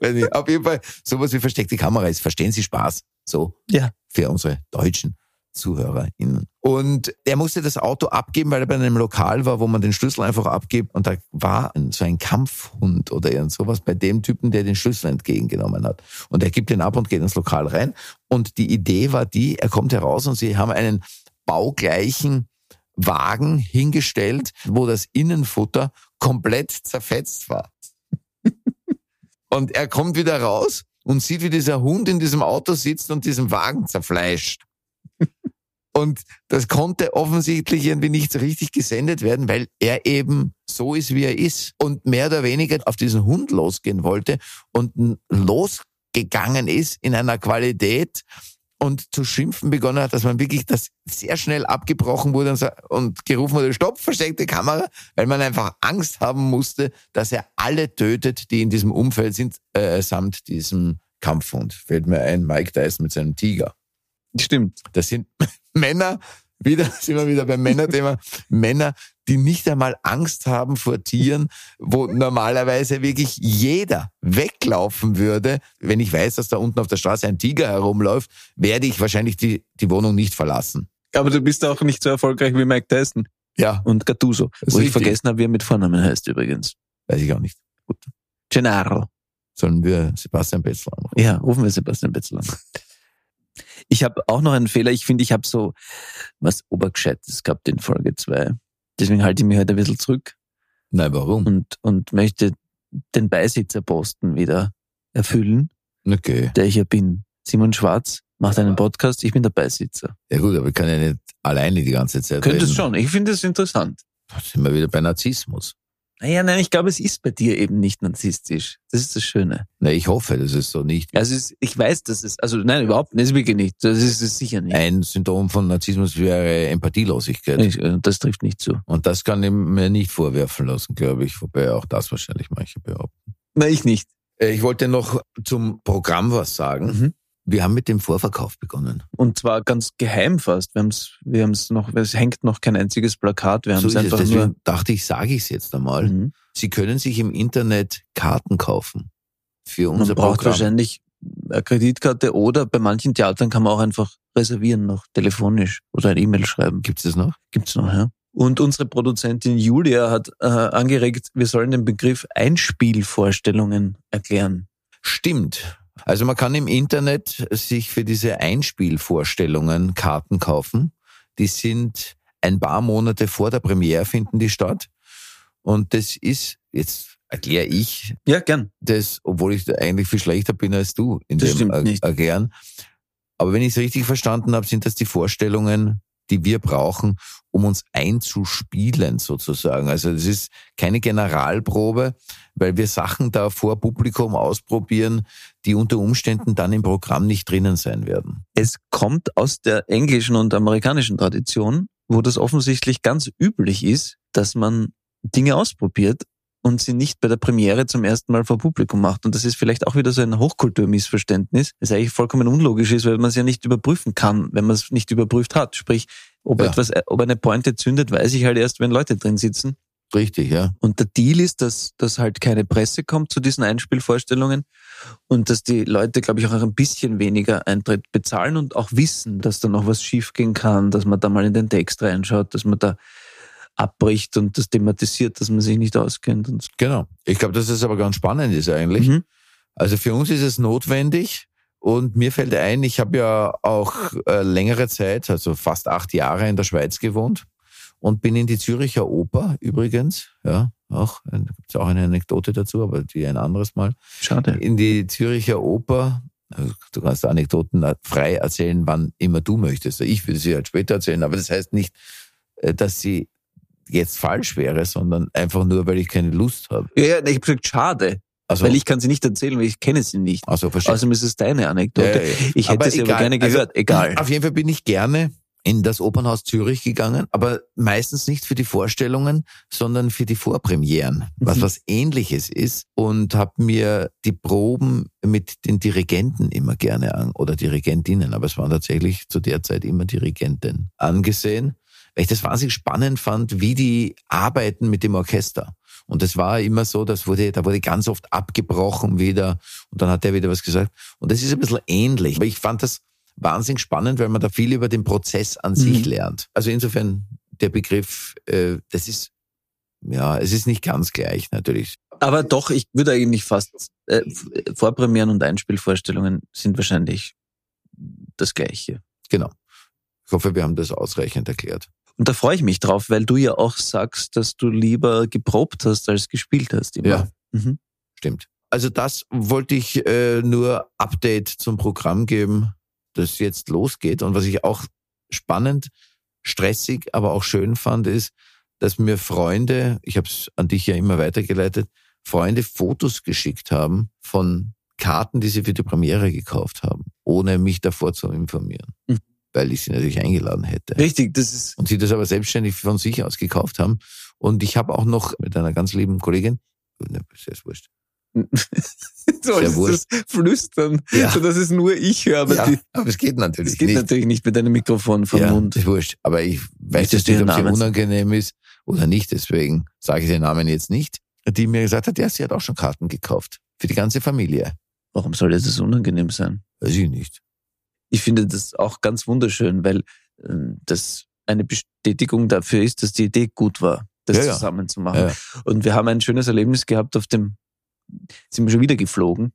S1: Nicht. Auf jeden Fall, sowas wie versteckte Kamera ist. Verstehen Sie Spaß? So.
S2: Ja.
S1: Für unsere deutschen ZuhörerInnen. Und er musste das Auto abgeben, weil er bei einem Lokal war, wo man den Schlüssel einfach abgibt. Und da war so ein Kampfhund oder irgend sowas bei dem Typen, der den Schlüssel entgegengenommen hat. Und er gibt den ab und geht ins Lokal rein. Und die Idee war die, er kommt heraus und sie haben einen baugleichen Wagen hingestellt, wo das Innenfutter komplett zerfetzt war. Und er kommt wieder raus und sieht, wie dieser Hund in diesem Auto sitzt und diesen Wagen zerfleischt. Und das konnte offensichtlich irgendwie nicht so richtig gesendet werden, weil er eben so ist, wie er ist und mehr oder weniger auf diesen Hund losgehen wollte und losgegangen ist in einer Qualität und zu schimpfen begonnen hat, dass man wirklich das sehr schnell abgebrochen wurde und, so- und gerufen wurde, stopp, versteckte Kamera, weil man einfach Angst haben musste, dass er alle tötet, die in diesem Umfeld sind, äh, samt diesem Kampfhund. Fällt mir ein, Mike Tyson mit seinem Tiger.
S2: Stimmt.
S1: Das sind Männer, wieder sind wir wieder beim Männerthema, Männer, die nicht einmal Angst haben vor Tieren, wo normalerweise wirklich jeder weglaufen würde. Wenn ich weiß, dass da unten auf der Straße ein Tiger herumläuft, werde ich wahrscheinlich die, die Wohnung nicht verlassen.
S2: Aber du bist auch nicht so erfolgreich wie Mike Tyson
S1: Ja,
S2: und Gattuso. Wo ich vergessen habe, wie er mit Vornamen heißt übrigens.
S1: weiß ich auch nicht.
S2: Gennaro.
S1: Sollen wir Sebastian Betzler anrufen?
S2: Ja, rufen wir Sebastian Betzel an. Ich habe auch noch einen Fehler. Ich finde, ich habe so was Obergescheites gehabt in Folge 2. Deswegen halte ich mich heute ein bisschen zurück
S1: Nein, warum?
S2: und, und möchte den Beisitzerposten wieder erfüllen,
S1: Okay.
S2: der ich ja bin. Simon Schwarz macht einen Podcast, ich bin der Beisitzer.
S1: Ja gut, aber ich kann ja nicht alleine die ganze Zeit
S2: Könntest
S1: reden.
S2: schon. Ich finde es interessant.
S1: Da sind wir wieder bei Narzissmus.
S2: Naja, nein, ich glaube, es ist bei dir eben nicht narzisstisch. Das ist das Schöne.
S1: Na, ich hoffe, das ist so nicht.
S2: Also es, ich weiß, dass es, also nein, überhaupt nicht, das ist wirklich nicht. Das ist es sicher nicht.
S1: Ein Symptom von Narzissmus wäre Empathielosigkeit.
S2: Ich, äh, Das trifft nicht zu.
S1: Und das kann ich mir nicht vorwerfen lassen, glaube ich, wobei auch das wahrscheinlich manche behaupten.
S2: Nein, ich nicht.
S1: Äh, Ich wollte noch zum Programm was sagen.
S2: Mhm.
S1: Wir haben mit dem Vorverkauf begonnen.
S2: Und zwar ganz geheim fast. Wir haben es wir haben's noch, es hängt noch kein einziges Plakat. Wir haben
S1: So
S2: es
S1: es.
S2: einfach
S1: Deswegen
S2: nur.
S1: dachte ich, sage ich es jetzt einmal.
S2: Mhm.
S1: Sie können sich im Internet Karten kaufen für
S2: Man
S1: unser
S2: braucht
S1: Programm.
S2: wahrscheinlich eine Kreditkarte oder bei manchen Theatern kann man auch einfach reservieren noch telefonisch oder ein E-Mail schreiben.
S1: Gibt es das noch?
S2: Gibt's noch, ja. Und unsere Produzentin Julia hat äh, angeregt, wir sollen den Begriff Einspielvorstellungen erklären.
S1: Stimmt. Also man kann im Internet sich für diese Einspielvorstellungen Karten kaufen. Die sind ein paar Monate vor der Premiere finden die statt. Und das ist, jetzt erkläre ich
S2: Ja, gern.
S1: das, obwohl ich da eigentlich viel schlechter bin als du in
S2: Das
S1: dem er. Erklären. Aber wenn ich es richtig verstanden habe, sind das die Vorstellungen, die wir brauchen, um uns einzuspielen sozusagen. Also es ist keine Generalprobe, weil wir Sachen da vor Publikum ausprobieren, die unter Umständen dann im Programm nicht drinnen sein werden.
S2: Es kommt aus der englischen und amerikanischen Tradition, wo das offensichtlich ganz üblich ist, dass man Dinge ausprobiert und sie nicht bei der Premiere zum ersten Mal vor Publikum macht. Und das ist vielleicht auch wieder so ein Hochkulturmissverständnis, das eigentlich vollkommen unlogisch ist, weil man es ja nicht überprüfen kann, wenn man es nicht überprüft hat. Sprich, ob
S1: Ja.
S2: etwas, ob eine Pointe zündet, weiß ich halt erst, wenn Leute drin sitzen.
S1: Richtig, ja.
S2: Und der Deal ist, dass, dass halt keine Presse kommt zu diesen Einspielvorstellungen und dass die Leute, glaube ich, auch ein bisschen weniger Eintritt bezahlen und auch wissen, dass da noch was schiefgehen kann, dass man da mal in den Text reinschaut, dass man da abbricht und das thematisiert, dass man sich nicht auskennt. Und so.
S1: Genau. Ich glaube, dass das aber ganz spannend ist eigentlich.
S2: Mhm.
S1: Also für uns ist es notwendig und mir fällt ein, ich habe ja auch äh, längere Zeit, also fast acht Jahre in der Schweiz gewohnt und bin in die Züricher Oper übrigens, ja, auch, da gibt es auch eine Anekdote dazu, aber die ein anderes Mal,
S2: Schade.
S1: in die Züricher Oper. Also Du kannst Anekdoten frei erzählen, wann immer du möchtest. Ich würde sie halt später erzählen, aber das heißt nicht, äh, dass sie jetzt falsch wäre, sondern einfach nur, weil ich keine Lust habe.
S2: Ja, ja, ich habe gesagt, schade,
S1: Also,
S2: weil ich kann sie nicht erzählen, weil ich kenne sie nicht.
S1: also verstehe.
S2: Außerdem ist es deine Anekdote.
S1: Ja, ja.
S2: Ich hätte
S1: Aber
S2: sie aber
S1: egal.
S2: gerne
S1: Also,
S2: gehört. Egal.
S1: Auf jeden Fall bin ich gerne in das Opernhaus Zürich gegangen, aber meistens nicht für die Vorstellungen, sondern für die Vorpremieren, was
S2: Mhm.
S1: was ähnliches ist und habe mir die Proben mit den Dirigenten immer gerne an oder Dirigentinnen, aber es waren tatsächlich zu der Zeit immer Dirigenten angesehen, weil ich das wahnsinnig spannend fand, wie die arbeiten mit dem Orchester. Und das war immer so, das wurde, da wurde ganz oft abgebrochen wieder und dann hat er wieder was gesagt. Und das ist ein bisschen ähnlich. Aber ich fand das wahnsinnig spannend, weil man da viel über den Prozess an sich
S2: Mhm.
S1: lernt. Also insofern der Begriff, äh, das ist, ja, es ist nicht ganz gleich natürlich.
S2: Aber doch, ich würde eigentlich fast, äh, Vorpremieren und Einspielvorstellungen sind wahrscheinlich das Gleiche.
S1: Genau. Ich hoffe, wir haben das ausreichend erklärt.
S2: Und da freue ich mich drauf, weil du ja auch sagst, dass du lieber geprobt hast als gespielt hast. Immer.
S1: Ja.
S2: Mhm.
S1: Stimmt. Also das wollte ich äh, nur Update zum Programm geben, das jetzt losgeht. Und was ich auch spannend, stressig, aber auch schön fand, ist, dass mir Freunde, ich habe es an dich ja immer weitergeleitet, Freunde Fotos geschickt haben von Karten, die sie für die Premiere gekauft haben, ohne mich davor zu informieren,
S2: Mhm.
S1: Weil ich sie natürlich eingeladen hätte.
S2: Richtig, das ist
S1: Und sie das aber selbstständig von sich aus gekauft haben. Und ich habe auch noch mit einer ganz lieben Kollegin, ne, ist jetzt wurscht,
S2: so
S1: Sehr wurscht.
S2: das Flüstern,
S1: Ja.
S2: so dass es nur ich höre, aber
S1: ja,
S2: die,
S1: aber es geht natürlich
S2: das geht
S1: nicht.
S2: natürlich nicht mit einem Mikrofon vom
S1: ja,
S2: Mund.
S1: ist wurscht. Aber ich weiß jetzt nicht, ob sie unangenehm ist oder nicht. Deswegen sage ich den Namen jetzt nicht. Die mir gesagt hat, ja, sie hat auch schon Karten gekauft. Für die ganze Familie.
S2: Warum soll das unangenehm sein?
S1: Weiß ich nicht.
S2: Ich finde das auch ganz wunderschön, weil ähm, das eine Bestätigung dafür ist, dass die Idee gut war, das
S1: Ja,
S2: zusammen zu machen.
S1: Ja.
S2: Und wir haben ein schönes Erlebnis gehabt auf dem, sind wir schon wieder geflogen,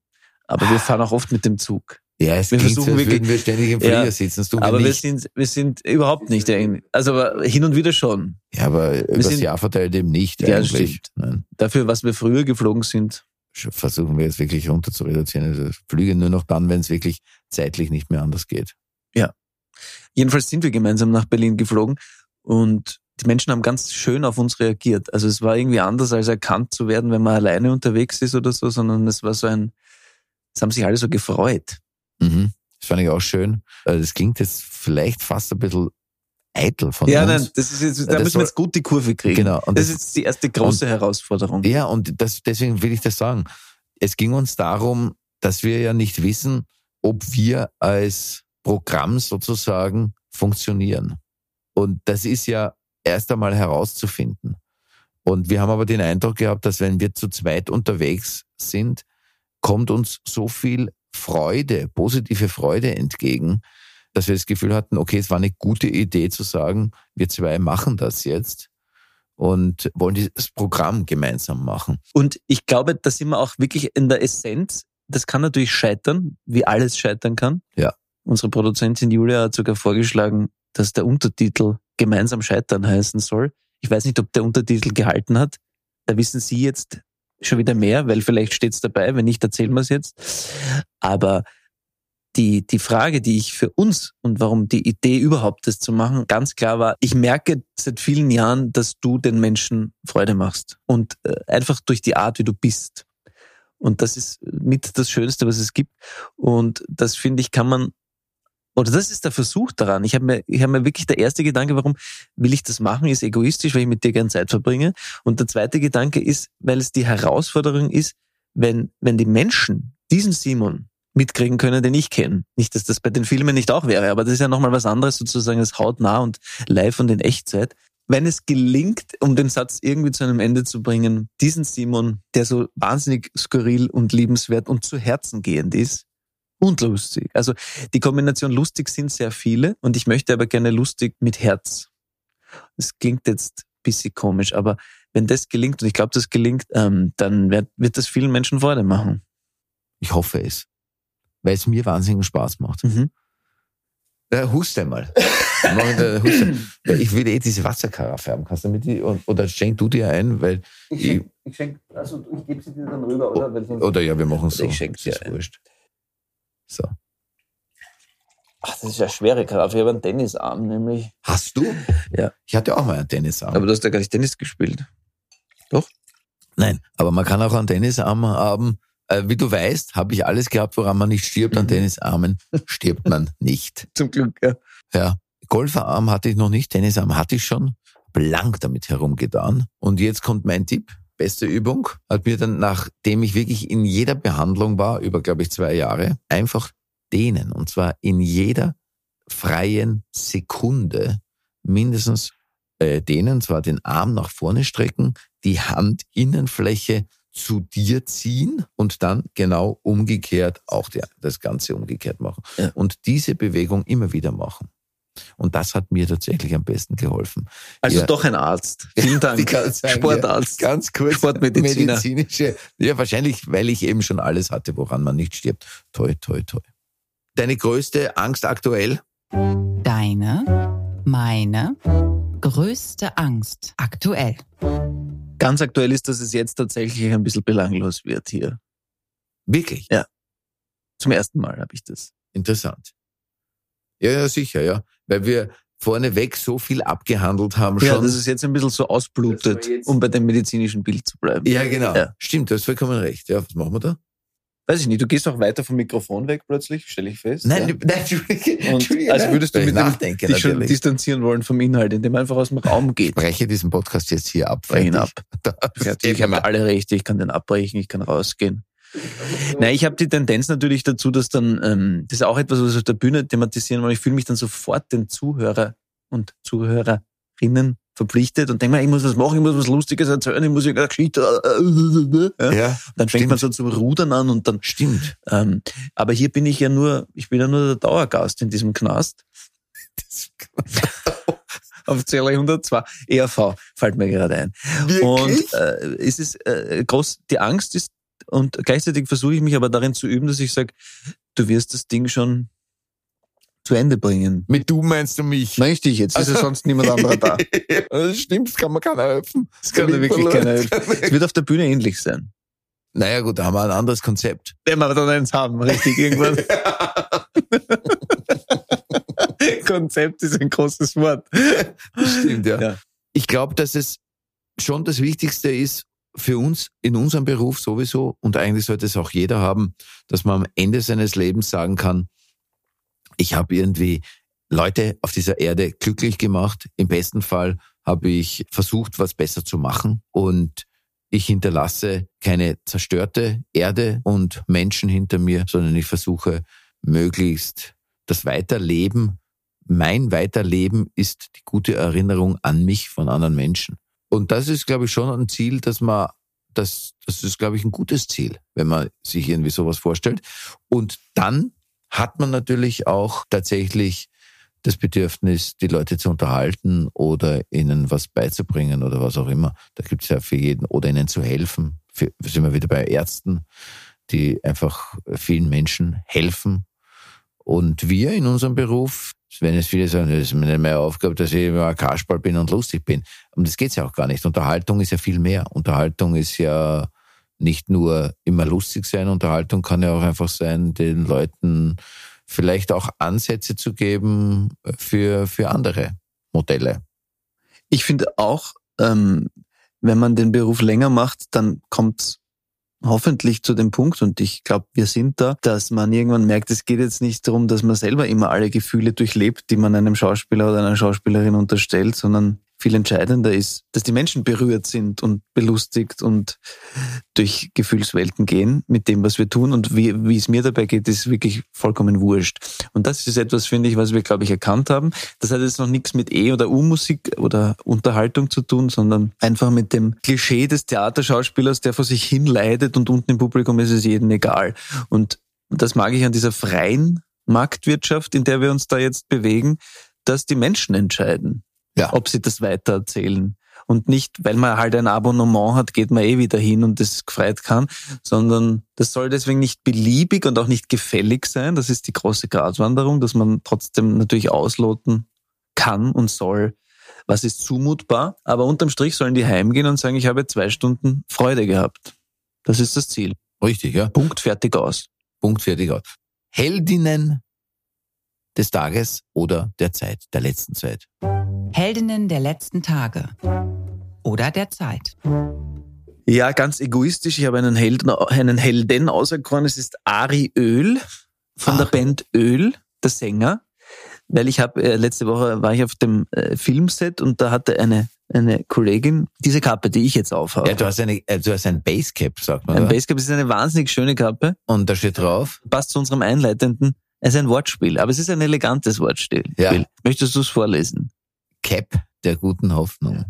S2: aber wir fahren auch oft mit dem Zug.
S1: Ja, es
S2: Wir versuchen
S1: als
S2: wirklich-
S1: würden wir ständig im Flieger
S2: Ja,
S1: sitzen. Das wir
S2: aber wir
S1: nicht.
S2: sind, wir sind überhaupt nicht, also aber hin und wieder schon.
S1: ja, aber übers
S2: sind-
S1: Jahr verteilt eben nicht
S2: Ja,
S1: eigentlich.
S2: Dafür, was wir früher geflogen sind.
S1: Versuchen wir jetzt wirklich runter zu reduzieren. Also Flüge nur noch dann, wenn es wirklich zeitlich nicht mehr anders geht.
S2: Jedenfalls sind wir gemeinsam nach Berlin geflogen und die Menschen haben ganz schön auf uns reagiert. Also es war irgendwie anders als erkannt zu werden, wenn man alleine unterwegs ist oder so, sondern es war so ein, es haben sich alle so gefreut.
S1: Mhm. Das fand ich auch schön. Das klingt jetzt vielleicht fast ein bisschen eitel von
S2: ja,
S1: uns.
S2: nein, das ist jetzt, da
S1: Das
S2: müssen wir jetzt gut die Kurve kriegen.
S1: Genau. Und
S2: das,
S1: das-
S2: ist jetzt die erste große Herausforderung.
S1: Ja, und das, deswegen will ich das sagen. Es ging uns darum, dass wir ja nicht wissen, ob wir als Programm sozusagen funktionieren. Und das ist ja erst einmal herauszufinden. Und wir haben aber den Eindruck gehabt, dass wenn wir zu zweit unterwegs sind, kommt uns so viel Freude, positive Freude entgegen, dass wir das Gefühl hatten, okay, es war eine gute Idee zu sagen, wir zwei machen das jetzt und wollen dieses Programm gemeinsam machen.
S2: Und ich glaube, da sind wir auch wirklich in der Essenz. Das kann natürlich scheitern, wie alles scheitern kann.
S1: Ja.
S2: Unsere Produzentin Julia hat sogar vorgeschlagen, dass der Untertitel gemeinsam scheitern heißen soll. Ich weiß nicht, ob der Untertitel gehalten hat. Da wissen Sie jetzt schon wieder mehr, weil vielleicht steht es dabei. Wenn nicht, erzählen wir es jetzt. Aber die, die Frage, die ich für uns und warum die Idee überhaupt, das zu machen, ganz klar war, ich merke seit vielen Jahren, dass du den Menschen Freude machst. Und äh, einfach durch die Art, wie du bist. Und das ist mit das Schönste, was es gibt. Und das finde ich, kann man, oder das ist der Versuch daran. Ich habe mir, ich habe mir wirklich der erste Gedanke, warum will ich das machen, ist egoistisch, weil ich mit dir gern Zeit verbringe. Und der zweite Gedanke ist, weil es die Herausforderung ist, wenn, wenn die Menschen diesen Simon mitkriegen können, den ich kenne. Nicht, dass das bei den Filmen nicht auch wäre, aber das ist ja nochmal was anderes, sozusagen das hautnah und live und in Echtzeit. Wenn es gelingt, um den Satz irgendwie zu einem Ende zu bringen, diesen Simon, der so wahnsinnig skurril und liebenswert und zu Herzen gehend ist und lustig. Also die Kombination lustig sind sehr viele und ich möchte aber gerne lustig mit Herz. Es klingt jetzt bisschen komisch, aber wenn das gelingt, und ich glaube, das gelingt, ähm, dann wird, wird das vielen Menschen Freude machen.
S1: Ich hoffe es. Weil es mir wahnsinnigen Spaß macht.
S2: Mhm.
S1: Äh, hust einmal. Ich will eh diese Wasserkaraffe haben. Kannst du mit die, oder schenk du dir ein, weil ich,
S2: ich schenk, also ich gebe sie dir dann rüber, oder? Sonst-
S1: oder ja, wir machen es so.
S2: Ich
S1: ist
S2: dir ein.
S1: wurscht. So.
S2: Ach, das ist ja schwere Karaffe. Ich habe einen Tennisarm, nämlich.
S1: Hast du?
S2: Ja.
S1: Ich hatte auch mal einen Tennisarm.
S2: Aber du hast ja gar nicht Tennis gespielt.
S1: Nein, aber man kann auch einen Tennisarm haben. Äh, wie du weißt, habe ich alles gehabt, woran man nicht stirbt. An
S2: Mhm.
S1: Tennisarmen stirbt man nicht.
S2: Zum Glück, ja.
S1: Ja, Golferarm hatte ich noch nicht, Tennisarm hatte ich schon, blank damit herumgetan. Und jetzt kommt mein Tipp. Beste Übung hat mir dann, nachdem ich wirklich in jeder Behandlung war, über, glaube ich, zwei Jahre, einfach dehnen. Und zwar in jeder freien Sekunde mindestens äh, dehnen, zwar den Arm nach vorne strecken, die Handinnenfläche zu dir ziehen und dann genau umgekehrt auch die, das Ganze umgekehrt machen.
S2: Ja.
S1: Und diese Bewegung immer wieder machen. Und das hat mir tatsächlich am besten geholfen.
S2: Also
S1: Ja.
S2: doch ein Arzt. Vielen Dank.
S1: sein,
S2: Sportarzt.
S1: Ganz kurz.
S2: Sportmediziner.
S1: Medizinische. Ja, wahrscheinlich, weil ich eben schon alles hatte, woran man nicht stirbt. Toi, toi, toi. Deine größte Angst aktuell?
S3: Deine, meine größte Angst aktuell.
S2: Ganz aktuell ist, dass es jetzt tatsächlich ein bisschen belanglos wird hier.
S1: Wirklich?
S2: Zum ersten Mal habe ich das.
S1: Interessant. Ja, ja, sicher, ja. Weil wir vorneweg so viel abgehandelt haben
S2: Ja,
S1: schon.
S2: dass es jetzt ein bisschen so ausblutet, um bei dem medizinischen Bild zu bleiben.
S1: ja, genau.
S2: Ja.
S1: Stimmt, du hast vollkommen recht. Ja, was machen wir da?
S2: Weiß ich nicht, du gehst auch weiter vom Mikrofon weg plötzlich, stelle ich fest.
S1: Nein,
S2: ja.
S1: nein, Entschuldige.
S2: Und als würdest du
S1: Weil ich
S2: mit dem
S1: nachdenken
S2: dich schon
S1: natürlich.
S2: distanzieren wollen vom Inhalt, indem er einfach aus dem Raum geht.
S1: breche diesen Podcast jetzt hier ab.
S2: Brech ihn
S1: fertig.
S2: ab. Ich habe alle Rechte, ich kann den abbrechen, ich kann rausgehen. Nein, ich habe die Tendenz natürlich dazu, dass dann, ähm, das ist auch etwas, was wir auf der Bühne thematisieren wollen. Ich fühle mich dann sofort den Zuhörer und Zuhörerinnen verpflichtet und denke mir, ich muss was machen, ich muss was Lustiges erzählen, ich muss irgendeine Geschichte. Ja?
S1: Ja,
S2: Dann fängt
S1: stimmt.
S2: man so zum Rudern an und dann.
S1: stimmt.
S2: Ähm, aber hier bin ich ja nur, ich bin ja nur der Dauergast in diesem Knast. Auf Zelle 102. ERV fällt mir gerade ein. Und äh, es ist äh, groß, die Angst ist, und gleichzeitig versuche ich mich aber darin zu üben, dass ich sage, du wirst das Ding schon zu Ende bringen.
S1: Mit du meinst du mich?
S2: Richtig, jetzt ist ja sonst niemand anderer da.
S1: das stimmt, das kann man keiner helfen.
S2: Das kann mir wirklich keiner helfen. Es wird auf der Bühne ähnlich sein.
S1: Naja gut, da haben wir ein anderes Konzept.
S2: Wenn wir dann eins haben, richtig, irgendwas. Konzept ist ein großes Wort.
S1: Stimmt, ja.
S2: Ja.
S1: Ich glaube, dass es schon das Wichtigste ist für uns in unserem Beruf sowieso und eigentlich sollte es auch jeder haben, dass man am Ende seines Lebens sagen kann, ich habe irgendwie Leute auf dieser Erde glücklich gemacht. Im besten Fall habe ich versucht, was besser zu machen und ich hinterlasse keine zerstörte Erde und Menschen hinter mir, sondern ich versuche möglichst das Weiterleben, mein Weiterleben ist die gute Erinnerung an mich von anderen Menschen. Und das ist, glaube ich, schon ein Ziel, dass man, das, das ist, glaube ich, ein gutes Ziel, wenn man sich irgendwie sowas vorstellt. Und dann hat man natürlich auch tatsächlich das Bedürfnis, die Leute zu unterhalten oder ihnen was beizubringen oder was auch immer. Da gibt es ja für jeden oder ihnen zu helfen. Für, sind wir wieder bei Ärzten, die einfach vielen Menschen helfen. Und wir in unserem Beruf, wenn es viele sagen, das ist mir nicht mehr Aufgabe, dass ich immer Kasperl bin und lustig bin. Um das geht's ja auch gar nicht. Unterhaltung ist ja viel mehr. Unterhaltung ist ja nicht nur immer lustig sein. Unterhaltung kann ja auch einfach sein, den Leuten vielleicht auch Ansätze zu geben für, für andere Modelle.
S2: Ich finde auch, ähm, wenn man den Beruf länger macht, dann kommt hoffentlich zu dem Punkt, und ich glaube, wir sind da, dass man irgendwann merkt, es geht jetzt nicht darum, dass man selber immer alle Gefühle durchlebt, die man einem Schauspieler oder einer Schauspielerin unterstellt, sondern viel entscheidender ist, dass die Menschen berührt sind und belustigt und durch Gefühlswelten gehen mit dem, was wir tun. Und wie, wie es mir dabei geht, ist wirklich vollkommen wurscht. Und das ist etwas, finde ich, was wir, glaube ich, erkannt haben. Das hat jetzt noch nichts mit E- oder U-Musik oder Unterhaltung zu tun, sondern einfach mit dem Klischee des Theaterschauspielers, der vor sich hin leidet und unten im Publikum ist es jedem egal. Und das mag ich an dieser freien Marktwirtschaft, in der wir uns da jetzt bewegen, dass die Menschen entscheiden
S1: Ja.
S2: ob sie das weitererzählen. Und nicht, weil man halt ein Abonnement hat, geht man eh wieder hin und das gefreut kann, sondern das soll deswegen nicht beliebig und auch nicht gefällig sein. Das ist die große Gratwanderung, dass man trotzdem natürlich ausloten kann und soll, was ist zumutbar. Aber unterm Strich sollen die heimgehen und sagen, ich habe zwei Stunden Freude gehabt. Das ist das Ziel.
S1: Richtig, ja.
S2: Punkt, fertig aus.
S1: Punkt, fertig aus. Heldinnen des Tages oder der Zeit, der letzten Zeit.
S3: Heldinnen der letzten Tage oder der Zeit.
S2: Ja, ganz egoistisch. Ich habe einen Helden, einen Helden auserkoren. Es ist Ari Öl von der
S1: Ach.
S2: Band Öl, der Sänger. Weil ich habe äh, letzte Woche war ich auf dem äh, Filmset und da hatte eine eine Kollegin diese Kappe, die ich jetzt aufhabe.
S1: Ja, du hast eine, äh, du hast ein Basecap, sagt man.
S2: ein
S1: oder?
S2: Basecap ist eine wahnsinnig schöne Kappe,
S1: Und da steht drauf,
S2: passt zu unserem einleitenden. Es ist ein Wortspiel, aber es ist ein elegantes Wortspiel.
S1: Ja.
S2: Möchtest du es vorlesen?
S1: Cap der guten Hoffnung.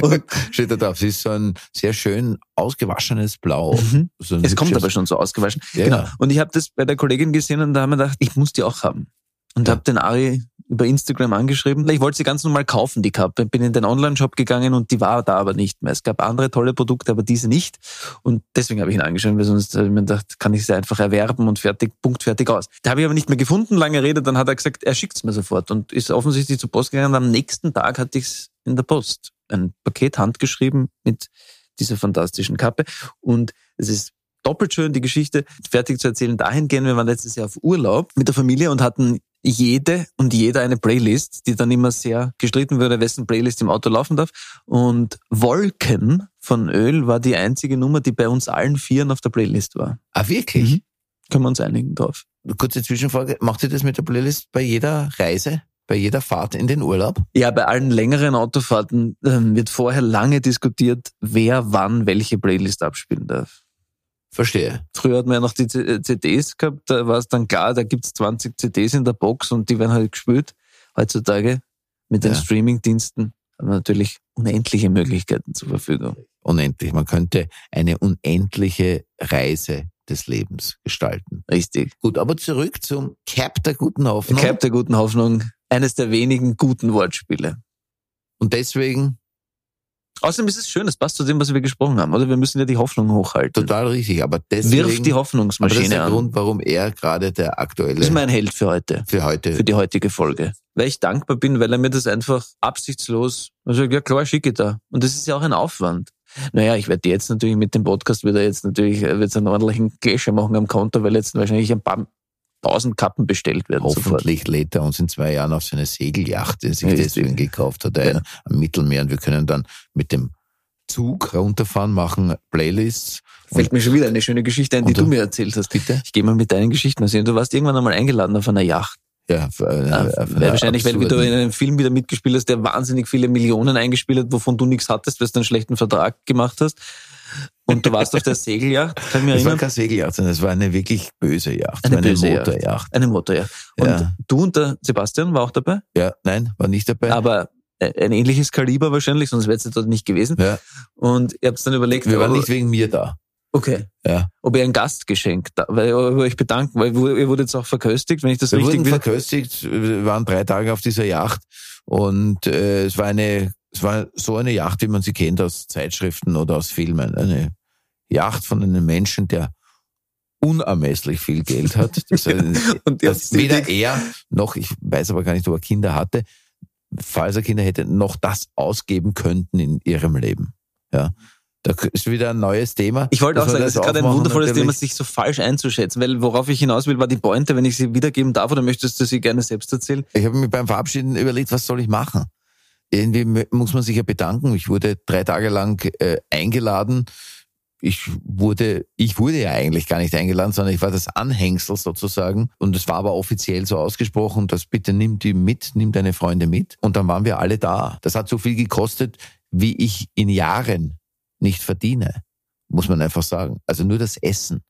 S2: Und-
S1: Steht da drauf. Es ist so ein sehr schön ausgewaschenes Blau.
S2: Mhm.
S1: So
S2: Es kommt aber schon so ausgewaschen.
S1: Ja,
S2: genau.
S1: ja.
S2: Und ich habe das bei der Kollegin gesehen und da haben wir gedacht, ich muss die auch haben. Und
S1: Ja.
S2: habe den Ari über Instagram angeschrieben. Ich wollte sie ganz normal kaufen, die Kappe. Bin in den Online-Shop gegangen und die war da aber nicht mehr. Es gab andere tolle Produkte, aber diese nicht. Und deswegen habe ich ihn angeschrieben, weil sonst habe ich mir gedacht, kann ich sie einfach erwerben und fertig, Punkt, fertig aus. Da habe ich aber nicht mehr gefunden, lange Rede. Dann hat er gesagt, er schickt's mir sofort und ist offensichtlich zur Post gegangen. Am nächsten Tag hatte ich's in der Post. Ein Paket handgeschrieben mit dieser fantastischen Kappe. Und es ist doppelt schön, die Geschichte fertig zu erzählen. Dahingehend, wir waren letztes Jahr auf Urlaub mit der Familie und hatten jede und jeder eine Playlist, die dann immer sehr gestritten wurde, wessen Playlist im Auto laufen darf. Und Wolken von Öl war die einzige Nummer, die bei uns allen Vieren auf der Playlist war.
S1: Ah, wirklich?
S2: Mhm. Können wir uns einigen drauf.
S1: Kurze Zwischenfrage. Macht ihr das mit der Playlist bei jeder Reise? Bei jeder Fahrt in den Urlaub?
S2: Ja, bei allen längeren Autofahrten ähm, wird vorher lange diskutiert, wer wann welche Playlist abspielen darf.
S1: Verstehe.
S2: Früher hat man ja noch die CDs gehabt, da war es dann klar, da gibt's 20 CDs in der Box und die werden halt gespielt. Heutzutage mit den
S1: Ja.
S2: Streamingdiensten haben wir natürlich unendliche Möglichkeiten zur Verfügung.
S1: Unendlich. Man könnte eine unendliche Reise des Lebens gestalten.
S2: Richtig.
S1: Gut, aber zurück zum Cap der guten Hoffnung.
S2: Cap der guten Hoffnung, eines der wenigen guten Wortspiele.
S1: Und deswegen
S2: Außerdem ist es schön, es passt zu dem, was wir gesprochen haben, oder? Wir müssen ja die Hoffnung hochhalten.
S1: total richtig. Aber deswegen,
S2: Wirf die
S1: aber das ist
S2: Hoffnungsmaschine
S1: der
S2: an.
S1: Grund, warum er gerade der
S2: Das ist
S1: aktuelle
S2: mein Held für heute.
S1: für heute
S2: für die heutige Folge. Weil ich dankbar bin, weil er mir das einfach absichtslos, also ja klar, schicke da. Und das ist ja auch ein Aufwand. Naja, ich werde jetzt natürlich mit dem Podcast wieder jetzt natürlich, äh, wird's einen ordentlichen Gesche machen am Konto, weil jetzt wahrscheinlich ein paar tausend Kappen bestellt werden sofort.
S1: Hoffentlich lädt er uns in zwei Jahren auf seine Segelyacht, die er sich
S2: Richtig.
S1: deswegen gekauft hat, ein, am Mittelmeer. Und wir können dann mit dem Zug runterfahren, machen Playlists.
S2: Fällt mir schon wieder eine schöne Geschichte ein, die du mir erzählt hast.
S1: Bitte?
S2: Ich gehe mal mit deinen Geschichten sehen. Du warst irgendwann einmal eingeladen auf einer Yacht.
S1: Ja, für, äh,
S2: Ja,
S1: eine
S2: weil wahrscheinlich, weil du in einem Film wieder mitgespielt hast, der wahnsinnig viele Millionen eingespielt hat, wovon du nichts hattest, weil du einen schlechten Vertrag gemacht hast. Und du warst auf der Segelyacht, kann ich mich
S1: Es war
S2: erinnern.
S1: keine Segelyacht, sondern es war eine wirklich böse Yacht.
S2: Eine
S1: eine
S2: böse Yacht.
S1: Motorjacht.
S2: Eine Motorjacht. Und
S1: Ja.
S2: du und der Sebastian war auch dabei,
S1: Ja, nein, war nicht dabei.
S2: aber äh, ein ähnliches Kaliber wahrscheinlich, sonst wäre es dort nicht gewesen.
S1: ja,
S2: Und ihr habt dann überlegt,
S1: wir waren nicht wegen mir da.
S2: okay,
S1: Ja.
S2: ob ihr ein Gastgeschenk, da, weil ihr euch bedanken, weil ihr wurdet jetzt auch verköstigt, wenn ich das
S1: Wir
S2: richtig
S1: wurden
S2: will.
S1: verköstigt, wir waren drei Tage auf dieser Yacht und äh, es war eine, es war so eine Yacht, wie man sie kennt aus Zeitschriften oder aus Filmen. Eine Yacht von einem Menschen, der unermesslich viel Geld hat. Das, das weder er noch, ich weiß aber gar nicht, ob er Kinder hatte, falls er Kinder hätte, noch das ausgeben könnten in ihrem Leben. Ja. Da ist wieder ein neues Thema.
S2: Ich wollte auch sagen, das ist gerade ein wundervolles
S1: natürlich.
S2: Thema, sich so falsch einzuschätzen, weil worauf ich hinaus will, war die Pointe, wenn ich sie wiedergeben darf, oder möchtest du sie gerne selbst erzählen?
S1: Ich habe mir beim Verabschieden überlegt, was soll ich machen? Irgendwie muss man sich ja bedanken. Ich wurde drei Tage lang äh, eingeladen. Ich wurde, ich wurde ja eigentlich gar nicht eingeladen, sondern ich war das Anhängsel sozusagen. Und es war aber offiziell so ausgesprochen, dass bitte nimm die mit, nimm deine Freunde mit. Und dann waren wir alle da. Das hat so viel gekostet, wie ich in Jahren nicht verdiene, muss man einfach sagen. Also nur das Essen.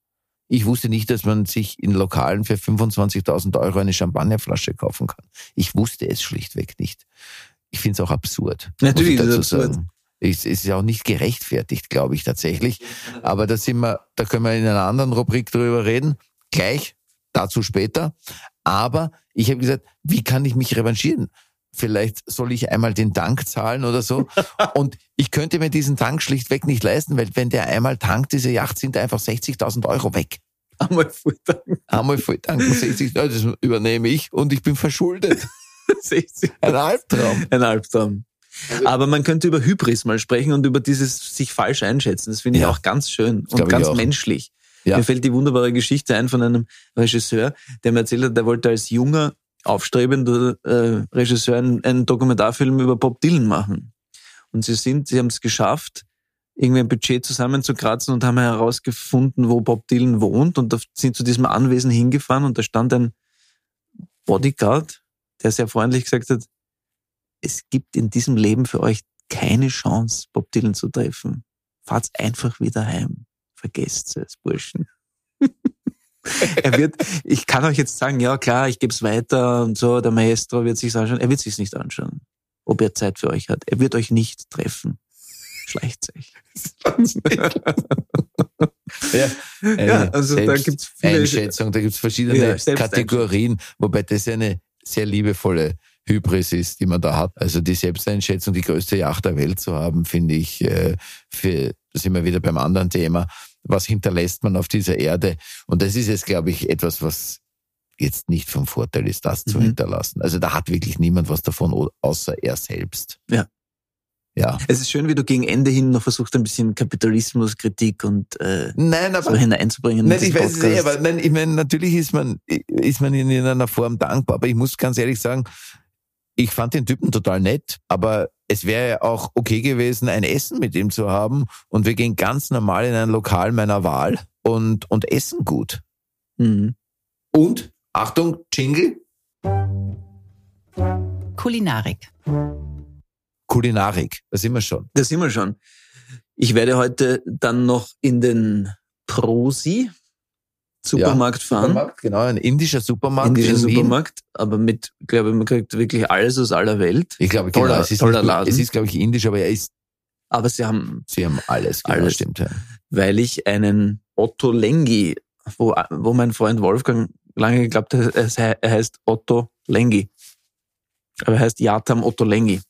S1: Ich wusste nicht, dass man sich in Lokalen für 25.000 Euro eine Champagnerflasche kaufen kann. Ich wusste es schlichtweg nicht. Ich finde es auch absurd.
S2: Natürlich
S1: muss ich
S2: ist
S1: dazu
S2: es absurd.
S1: sagen. Es ist ja auch nicht gerechtfertigt, glaube ich tatsächlich. Aber da sind wir, da können wir in einer anderen Rubrik drüber reden. Gleich, dazu später. Aber ich habe gesagt, wie kann ich mich revanchieren? Vielleicht soll ich einmal den Tank zahlen oder so. Und ich könnte mir diesen Tank schlichtweg nicht leisten, weil wenn der einmal tankt, diese Yacht, sind einfach 60.000 Euro weg.
S2: Einmal Fulltime.
S1: Einmal voll tanken, 60, ja, das übernehme ich und ich bin verschuldet.
S2: 60.
S1: Ein Albtraum.
S2: Ein Albtraum. Aber man könnte über Hybris mal sprechen und über dieses sich falsch einschätzen. Das finde ich
S1: Ja.
S2: auch ganz schön und ganz menschlich.
S1: Ja.
S2: Mir fällt die wunderbare Geschichte ein von einem Regisseur, der mir erzählt hat, der wollte als junger, aufstrebender äh, Regisseur einen, einen Dokumentarfilm über Bob Dylan machen. Und sie sind, sie haben es geschafft, irgendwie ein Budget zusammenzukratzen und haben herausgefunden, wo Bob Dylan wohnt und da sind zu diesem Anwesen hingefahren und da stand ein Bodyguard, der sehr freundlich gesagt hat, es gibt in diesem Leben für euch keine Chance, Bob Dylan zu treffen. Fahrt einfach wieder heim. Vergesst es, Burschen. er wird, ich kann euch jetzt sagen, ja klar, ich gebe es weiter und so, der Maestro wird sich's anschauen. Er wird sich's nicht anschauen. ob er Zeit für euch hat. Er wird euch nicht treffen. Schleicht euch.
S1: Ja,
S2: Ja, also da gibt's viele-
S1: Einschätzung, da gibt's verschiedene
S2: Ja.
S1: Kategorien, wobei das ja eine sehr liebevolle Hybris ist, die man da hat. Also die Selbsteinschätzung, die größte Yacht der Welt zu haben, finde ich, äh, für, sind wir wieder beim anderen Thema, was hinterlässt man auf dieser Erde? Und das ist jetzt, glaube ich, etwas, was jetzt nicht vom Vorteil ist, das zu
S2: Mhm.
S1: hinterlassen. Also da hat wirklich niemand was davon, außer er selbst.
S2: Ja.
S1: Ja.
S2: Es ist schön, wie du gegen Ende hin noch versuchst, ein bisschen Kapitalismuskritik und äh,
S1: Nein, aber
S2: so hineinzubringen. in
S1: Nein,
S2: diesen
S1: ich weiß es eh,
S2: Podcast.
S1: aber nein, ich meine, natürlich ist man, ist man in einer Form dankbar, aber ich muss ganz ehrlich sagen, ich fand den Typen total nett, aber es wäre ja auch okay gewesen, ein Essen mit ihm zu haben und wir gehen ganz normal in ein Lokal meiner Wahl und, und essen gut.
S2: Mhm.
S1: Und, Achtung, Jingle,
S3: Kulinarik.
S1: Kulinarik, da sind wir schon.
S2: Da sind wir schon. Ich werde heute dann noch in den Prosi Supermarkt fahren.
S1: Supermarkt, genau, ein indischer Supermarkt
S2: Indischer
S1: in.
S2: Supermarkt, aber mit, glaube ich, man kriegt wirklich alles aus aller Welt.
S1: Ich glaube,
S2: Toller-
S1: genau, es ist,
S2: toller Laden.
S1: es ist, glaube ich, indisch, aber er ist,
S2: Aber sie haben,
S1: sie haben alles, genau,
S2: Alles.
S1: stimmt. Ja.
S2: weil ich einen Otto Lengi, wo, wo mein Freund Wolfgang lange geglaubt hat, er er heißt Otto Lengi. Aber er heißt Jatam Otto Lengi.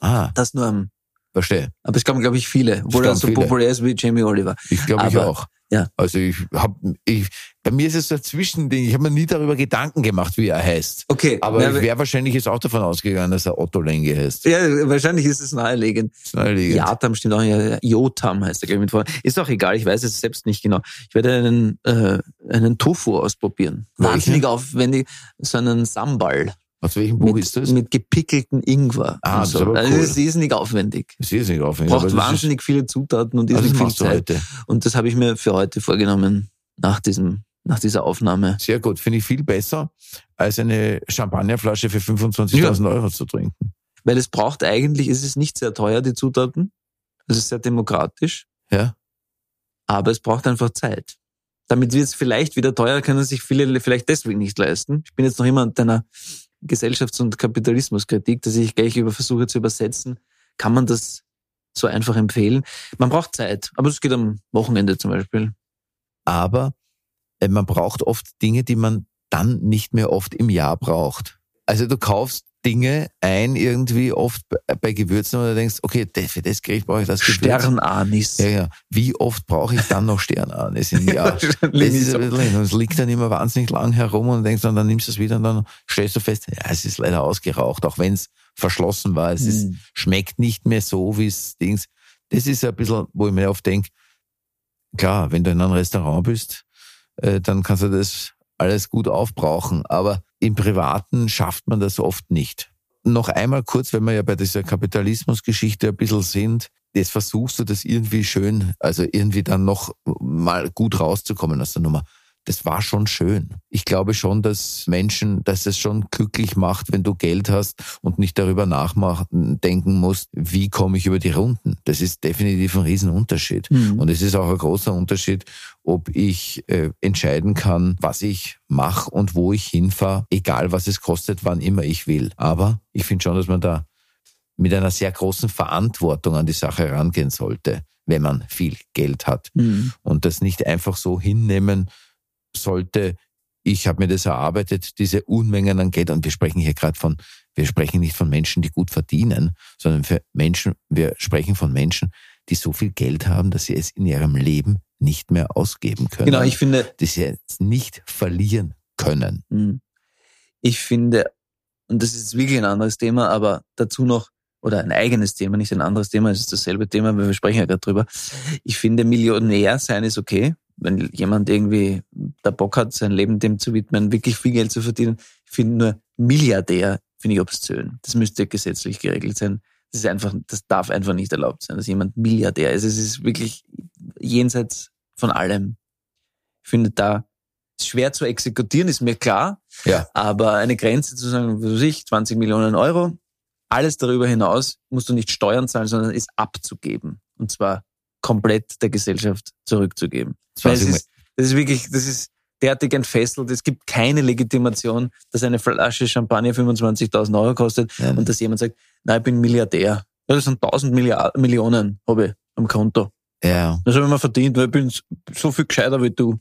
S1: Ah,
S2: Das nur am,
S1: verstehe.
S2: aber es glauben, glaube ich, viele, obwohl er so
S1: viele.
S2: populär ist wie Jamie Oliver.
S1: Ich glaube ich auch.
S2: ja.
S1: Also ich habe, ich, bei mir ist es so ein Zwischending. Ich habe mir nie darüber Gedanken gemacht, wie er heißt.
S2: Okay,
S1: Aber
S2: na,
S1: ich wäre wahrscheinlich jetzt auch davon ausgegangen, dass er Otto Lenge heißt.
S2: ja, wahrscheinlich ist es naheliegend.
S1: Naheliegend.
S2: Jatam stimmt auch, ja, Jotam heißt er, glaube ich, mit vor. Ist auch egal, ich weiß es selbst nicht genau. Ich werde einen, äh, einen Tofu ausprobieren. Wahnsinnig aufwendig, so einen Sambal.
S1: Aus welchem Buch
S2: mit,
S1: ist das?
S2: Mit gepickelten Ingwer.
S1: Ah,
S2: und
S1: das ist
S2: so.
S1: aber
S2: Also
S1: cool.
S2: das ist riesig aufwendig.
S1: Das ist nicht aufwendig.
S2: Braucht wahnsinnig viele Zutaten und
S1: Ist, also
S2: irrsinnig
S1: das
S2: viel Zeit.
S1: heute.
S2: Und das habe ich mir für heute vorgenommen, nach diesem, nach dieser Aufnahme.
S1: Sehr gut. Finde ich viel besser, als eine Champagnerflasche für 25.000 Euro zu trinken.
S2: Weil es braucht eigentlich, es ist nicht sehr teuer, die Zutaten. Es ist sehr demokratisch.
S1: Ja.
S2: aber es braucht einfach Zeit. Damit wird es vielleicht wieder teuer, können sich viele vielleicht deswegen nicht leisten. Ich bin jetzt noch immer an deiner Gesellschafts- und Kapitalismuskritik, dass ich gleich über versuche zu übersetzen. Kann man das so einfach empfehlen? Man braucht Zeit, aber es geht am Wochenende zum Beispiel.
S1: Aber äh, man braucht oft Dinge, die man dann nicht mehr oft im Jahr braucht. Also du kaufst Dinge ein irgendwie oft bei- bei Gewürzen und du denkst, okay, für das Gericht brauche ich das Gewürz.
S2: Sternanis.
S1: Ja, ja. Wie oft brauche ich dann noch Sternanis im Jahr? Das ist ein bisschen, und es liegt dann immer wahnsinnig lang herum und denkst dann, dann nimmst du es wieder und dann stellst du fest, ja, es ist leider ausgeraucht, auch wenn es verschlossen war. Es ist,
S2: Hm.
S1: schmeckt nicht mehr so, wie es Dings. Das ist ein bisschen, wo ich mir oft denke, klar, wenn du in einem Restaurant bist, äh, dann kannst du das alles gut aufbrauchen, aber im Privaten schafft man das oft nicht. Noch einmal kurz, wenn wir ja bei dieser Kapitalismusgeschichte ein bisschen sind, jetzt versuchst du das irgendwie schön, also irgendwie dann noch mal gut rauszukommen aus der Nummer. Das war schon schön. Ich glaube schon, dass Menschen, dass es schon glücklich macht, wenn du Geld hast und nicht darüber nachdenken musst, wie komme ich über die Runden. Das ist definitiv ein Riesenunterschied.
S2: Hm.
S1: Und es ist auch ein großer Unterschied, ob ich äh, entscheiden kann, was ich mache und wo ich hinfahre, egal was es kostet, wann immer ich will. Aber ich finde schon, dass man da mit einer sehr großen Verantwortung an die Sache herangehen sollte, wenn man viel Geld hat.
S2: Hm.
S1: Und das nicht einfach so hinnehmen sollte, ich habe mir das erarbeitet, diese Unmengen an Geld. Und wir sprechen hier gerade von, wir sprechen nicht von Menschen, die gut verdienen, sondern für Menschen, wir sprechen von Menschen, die so viel Geld haben, dass sie es in ihrem Leben nicht mehr ausgeben können.
S2: Genau, ich finde,
S1: die sie es nicht verlieren können.
S2: Hm. Ich finde, und das ist wirklich ein anderes Thema, aber dazu noch, oder ein eigenes Thema, nicht ein anderes Thema, es ist dasselbe Thema, weil wir sprechen ja gerade drüber. Ich finde, Millionär sein ist okay, wenn jemand irgendwie der Bock hat, sein Leben dem zu widmen, wirklich viel Geld zu verdienen. Ich finde nur Milliardär, finde ich obszön. Das müsste gesetzlich geregelt sein. Das ist einfach, das darf einfach nicht erlaubt sein, dass jemand Milliardär ist. Es ist wirklich jenseits von allem. Ich finde da schwer zu exekutieren, ist mir klar.
S1: Ja.
S2: Aber eine Grenze zu sagen, was weiß ich, 20 Millionen Euro, alles darüber hinaus musst du nicht Steuern zahlen, sondern ist abzugeben. Und zwar komplett der Gesellschaft zurückzugeben.
S1: 20
S2: ist, das ist wirklich, das ist, derartig entfesselt. Es gibt keine Legitimation, dass eine Flasche Champagner 25.000 Euro kostet
S1: Nein.
S2: und dass jemand sagt, na, ich bin Milliardär. Ja, das sind 1000 Milliard Millionen, habe ich am Konto.
S1: Ja,
S2: Das habe ich mir verdient, weil ich bin so viel gescheiter wie du.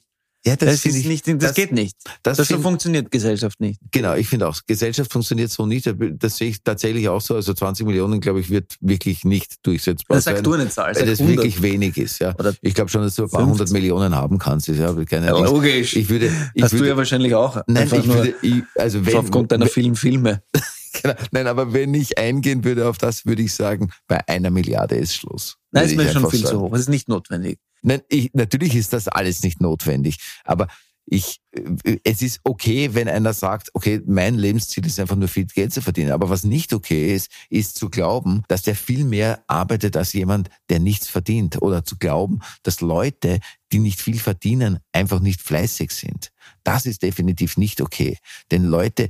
S1: Ja das,
S2: Das, ist
S1: ich,
S2: nicht, das,
S1: das-
S2: geht nicht.
S1: das
S2: Das, so
S1: find-
S2: funktioniert Gesellschaft nicht.
S1: Genau, ich finde auch, Gesellschaft funktioniert so nicht. Das sehe ich tatsächlich auch so. Also 20 Millionen, glaube ich, wird wirklich nicht durchsetzbar
S2: Das sagst
S1: sein.
S2: du eine Zahl,
S1: weil das
S2: 100.
S1: wirklich wenig ist. Ja.
S2: Oder
S1: Ich glaube schon, dass du ein paar
S2: 50.
S1: hundert Millionen haben kannst. Ist ja keine
S2: Ja, logisch.
S1: Ich würde, ich
S2: Hast
S1: würde,
S2: du ja wahrscheinlich auch.
S1: nein, ich würde, ich, also wenn,
S2: aufgrund deiner vielen Filme.
S1: Genau. Nein, aber wenn ich eingehen würde auf das, würde ich sagen, bei einer Milliarde ist Schluss.
S2: Nein, ist mir schon viel
S1: sagen.
S2: zu hoch. Das ist nicht notwendig.
S1: Nein, ich, natürlich ist das alles nicht notwendig, aber ich, äh, es ist okay, wenn einer sagt, okay, mein Lebensziel ist einfach nur viel Geld zu verdienen. Aber was nicht okay ist, ist zu glauben, dass der viel mehr arbeitet als jemand, der nichts verdient. Oder zu glauben, dass Leute, die nicht viel verdienen, einfach nicht fleißig sind. Das ist definitiv nicht okay. Denn Leute,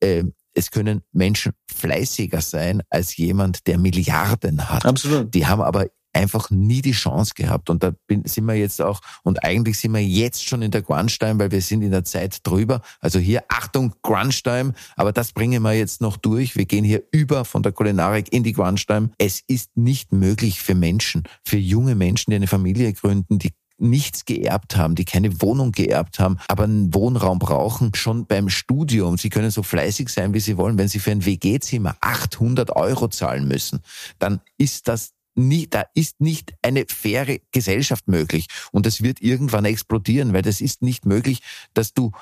S1: äh, es können Menschen fleißiger sein als jemand, der Milliarden hat.
S2: Absolut.
S1: Die haben aber einfach nie die Chance gehabt. Und da bin, sind wir jetzt auch, und eigentlich sind wir jetzt schon in der Crunch-Time, weil wir sind in der Zeit drüber. Also hier, Achtung, Crunch-Time, aber das bringen wir jetzt noch durch. Wir gehen hier über von der Kulinarik in die Crunch-Time. Es ist nicht möglich für Menschen, für junge Menschen, die eine Familie gründen, die nichts geerbt haben, die keine Wohnung geerbt haben, aber einen Wohnraum brauchen, schon beim Studium. Sie können so fleißig sein, wie sie wollen. Wenn sie für ein WG-Zimmer 800 Euro zahlen müssen, dann ist das nie, da ist nicht eine faire Gesellschaft möglich. Und das wird irgendwann explodieren, weil das ist nicht möglich, dass du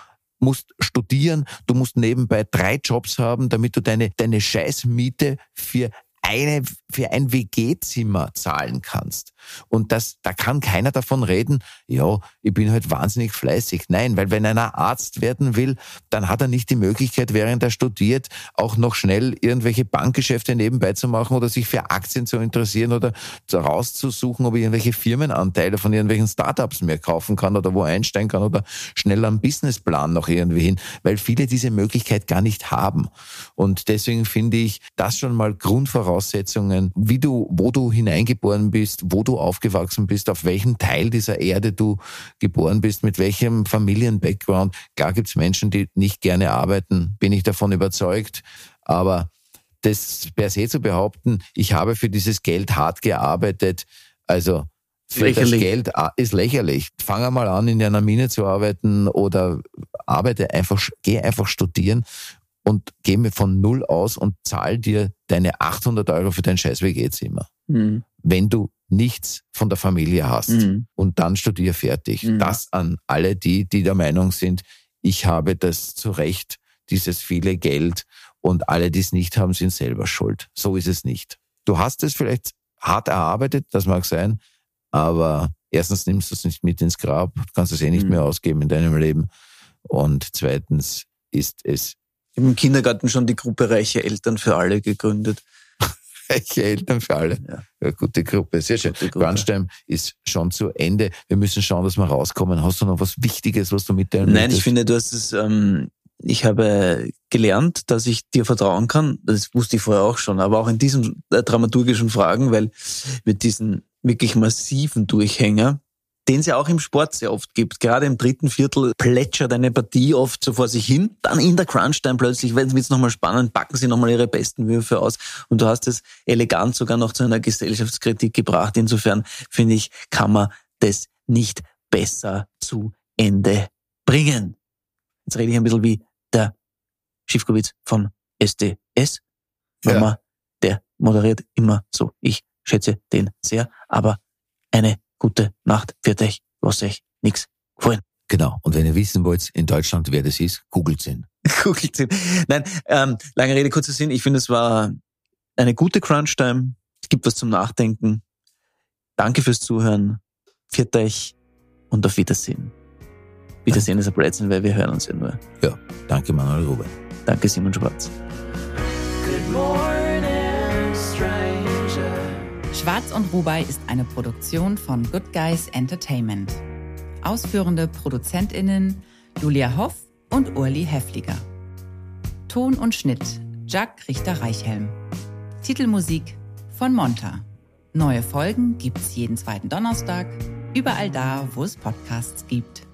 S1: musst studieren, du musst nebenbei drei Jobs haben, damit du deine, deine Scheißmiete für eine, für ein WG-Zimmer zahlen kannst. Und das, da kann keiner davon reden, ja, ich bin halt wahnsinnig fleißig. Nein, weil wenn einer Arzt werden will, dann hat er nicht die Möglichkeit, während er studiert, auch noch schnell irgendwelche Bankgeschäfte nebenbei zu machen oder sich für Aktien zu interessieren oder rauszusuchen, ob er irgendwelche Firmenanteile von irgendwelchen Startups mehr kaufen kann oder wo einsteigen kann oder schnell am Businessplan noch irgendwie hin, weil viele diese Möglichkeit gar nicht haben. Und deswegen finde ich das schon mal Grundvoraussetzungen, wie du, wo du hineingeboren bist, wo du aufgewachsen bist, auf welchem Teil dieser Erde du geboren bist, mit welchem Familienbackground. Klar gibt's Menschen, die nicht gerne arbeiten, bin ich davon überzeugt, aber das per se zu behaupten, ich habe für dieses Geld hart gearbeitet, also für
S2: Lächerlich.
S1: das Geld ah, ist lächerlich. Fang einmal an, in einer Mine zu arbeiten oder arbeite einfach, geh einfach studieren und geh mir von null aus und zahl dir deine 800 Euro für dein scheiß WG-Zimmer.
S2: Mhm.
S1: Wenn du nichts von der Familie hast
S2: Mhm.
S1: und dann studier fertig.
S2: Mhm.
S1: Das an alle die, die der Meinung sind, ich habe das zu Recht, dieses viele Geld und alle, die es nicht haben, sind selber schuld. So ist es nicht. Du hast es vielleicht hart erarbeitet, das mag sein, aber erstens nimmst du es nicht mit ins Grab, du kannst es eh nicht
S2: Mhm.
S1: mehr ausgeben in deinem Leben und zweitens ist es
S2: im Kindergarten schon die Gruppe Reiche Eltern für alle gegründet.
S1: reiche Eltern für alle.
S2: Ja.
S1: Ja, gute Gruppe, sehr schön. Crunchtime ist schon zu Ende. Wir müssen schauen, dass wir rauskommen. Hast du noch was Wichtiges, was du mitteilen
S2: Nein, ich
S1: möchtest?
S2: finde, du hast es, ähm, ich habe gelernt, dass ich dir vertrauen kann. Das wusste ich vorher auch schon, aber auch in diesen äh, dramaturgischen Fragen, weil mit diesen wirklich massiven Durchhänger, den es ja auch im Sport sehr oft gibt. Gerade im dritten Viertel plätschert eine Partie oft so vor sich hin. Dann in der Crunch-Time plötzlich, wenn es nochmal spannend, packen sie nochmal ihre besten Würfe aus. Und du hast es elegant sogar noch zu einer Gesellschaftskritik gebracht. Insofern finde ich, kann man das nicht besser zu Ende bringen. Jetzt rede ich ein bisschen wie der Schiffkowitz von SDS.
S1: Ja.
S2: Mama, der moderiert immer so. Ich schätze den sehr, aber eine gute Nacht für euch. Lasst euch nix gefallen.
S1: Genau. Und wenn ihr wissen wollt, in Deutschland, wer das ist, googelt ihn.
S2: Googelt ihn. Nein, ähm, lange Rede, kurzer Sinn. Ich finde, es war eine gute Crunch-Time. Es gibt was zum Nachdenken. Danke fürs Zuhören. Viert euch und auf Wiedersehen. Wiedersehen ist ein Blödsinn, weil wir hören uns ja nur.
S1: Danke, Manuel Ruben.
S2: Danke, Simon Schwarz.
S4: Good morning.
S3: Schwarz und Rubai ist eine Produktion von Good Guys Entertainment. Ausführende ProduzentInnen Julia Hoff und Urli Heffliger. Ton und Schnitt Jack Richter-Reichhelm. Titelmusik von Monta. Neue Folgen gibt's jeden zweiten Donnerstag, überall da, wo es Podcasts gibt.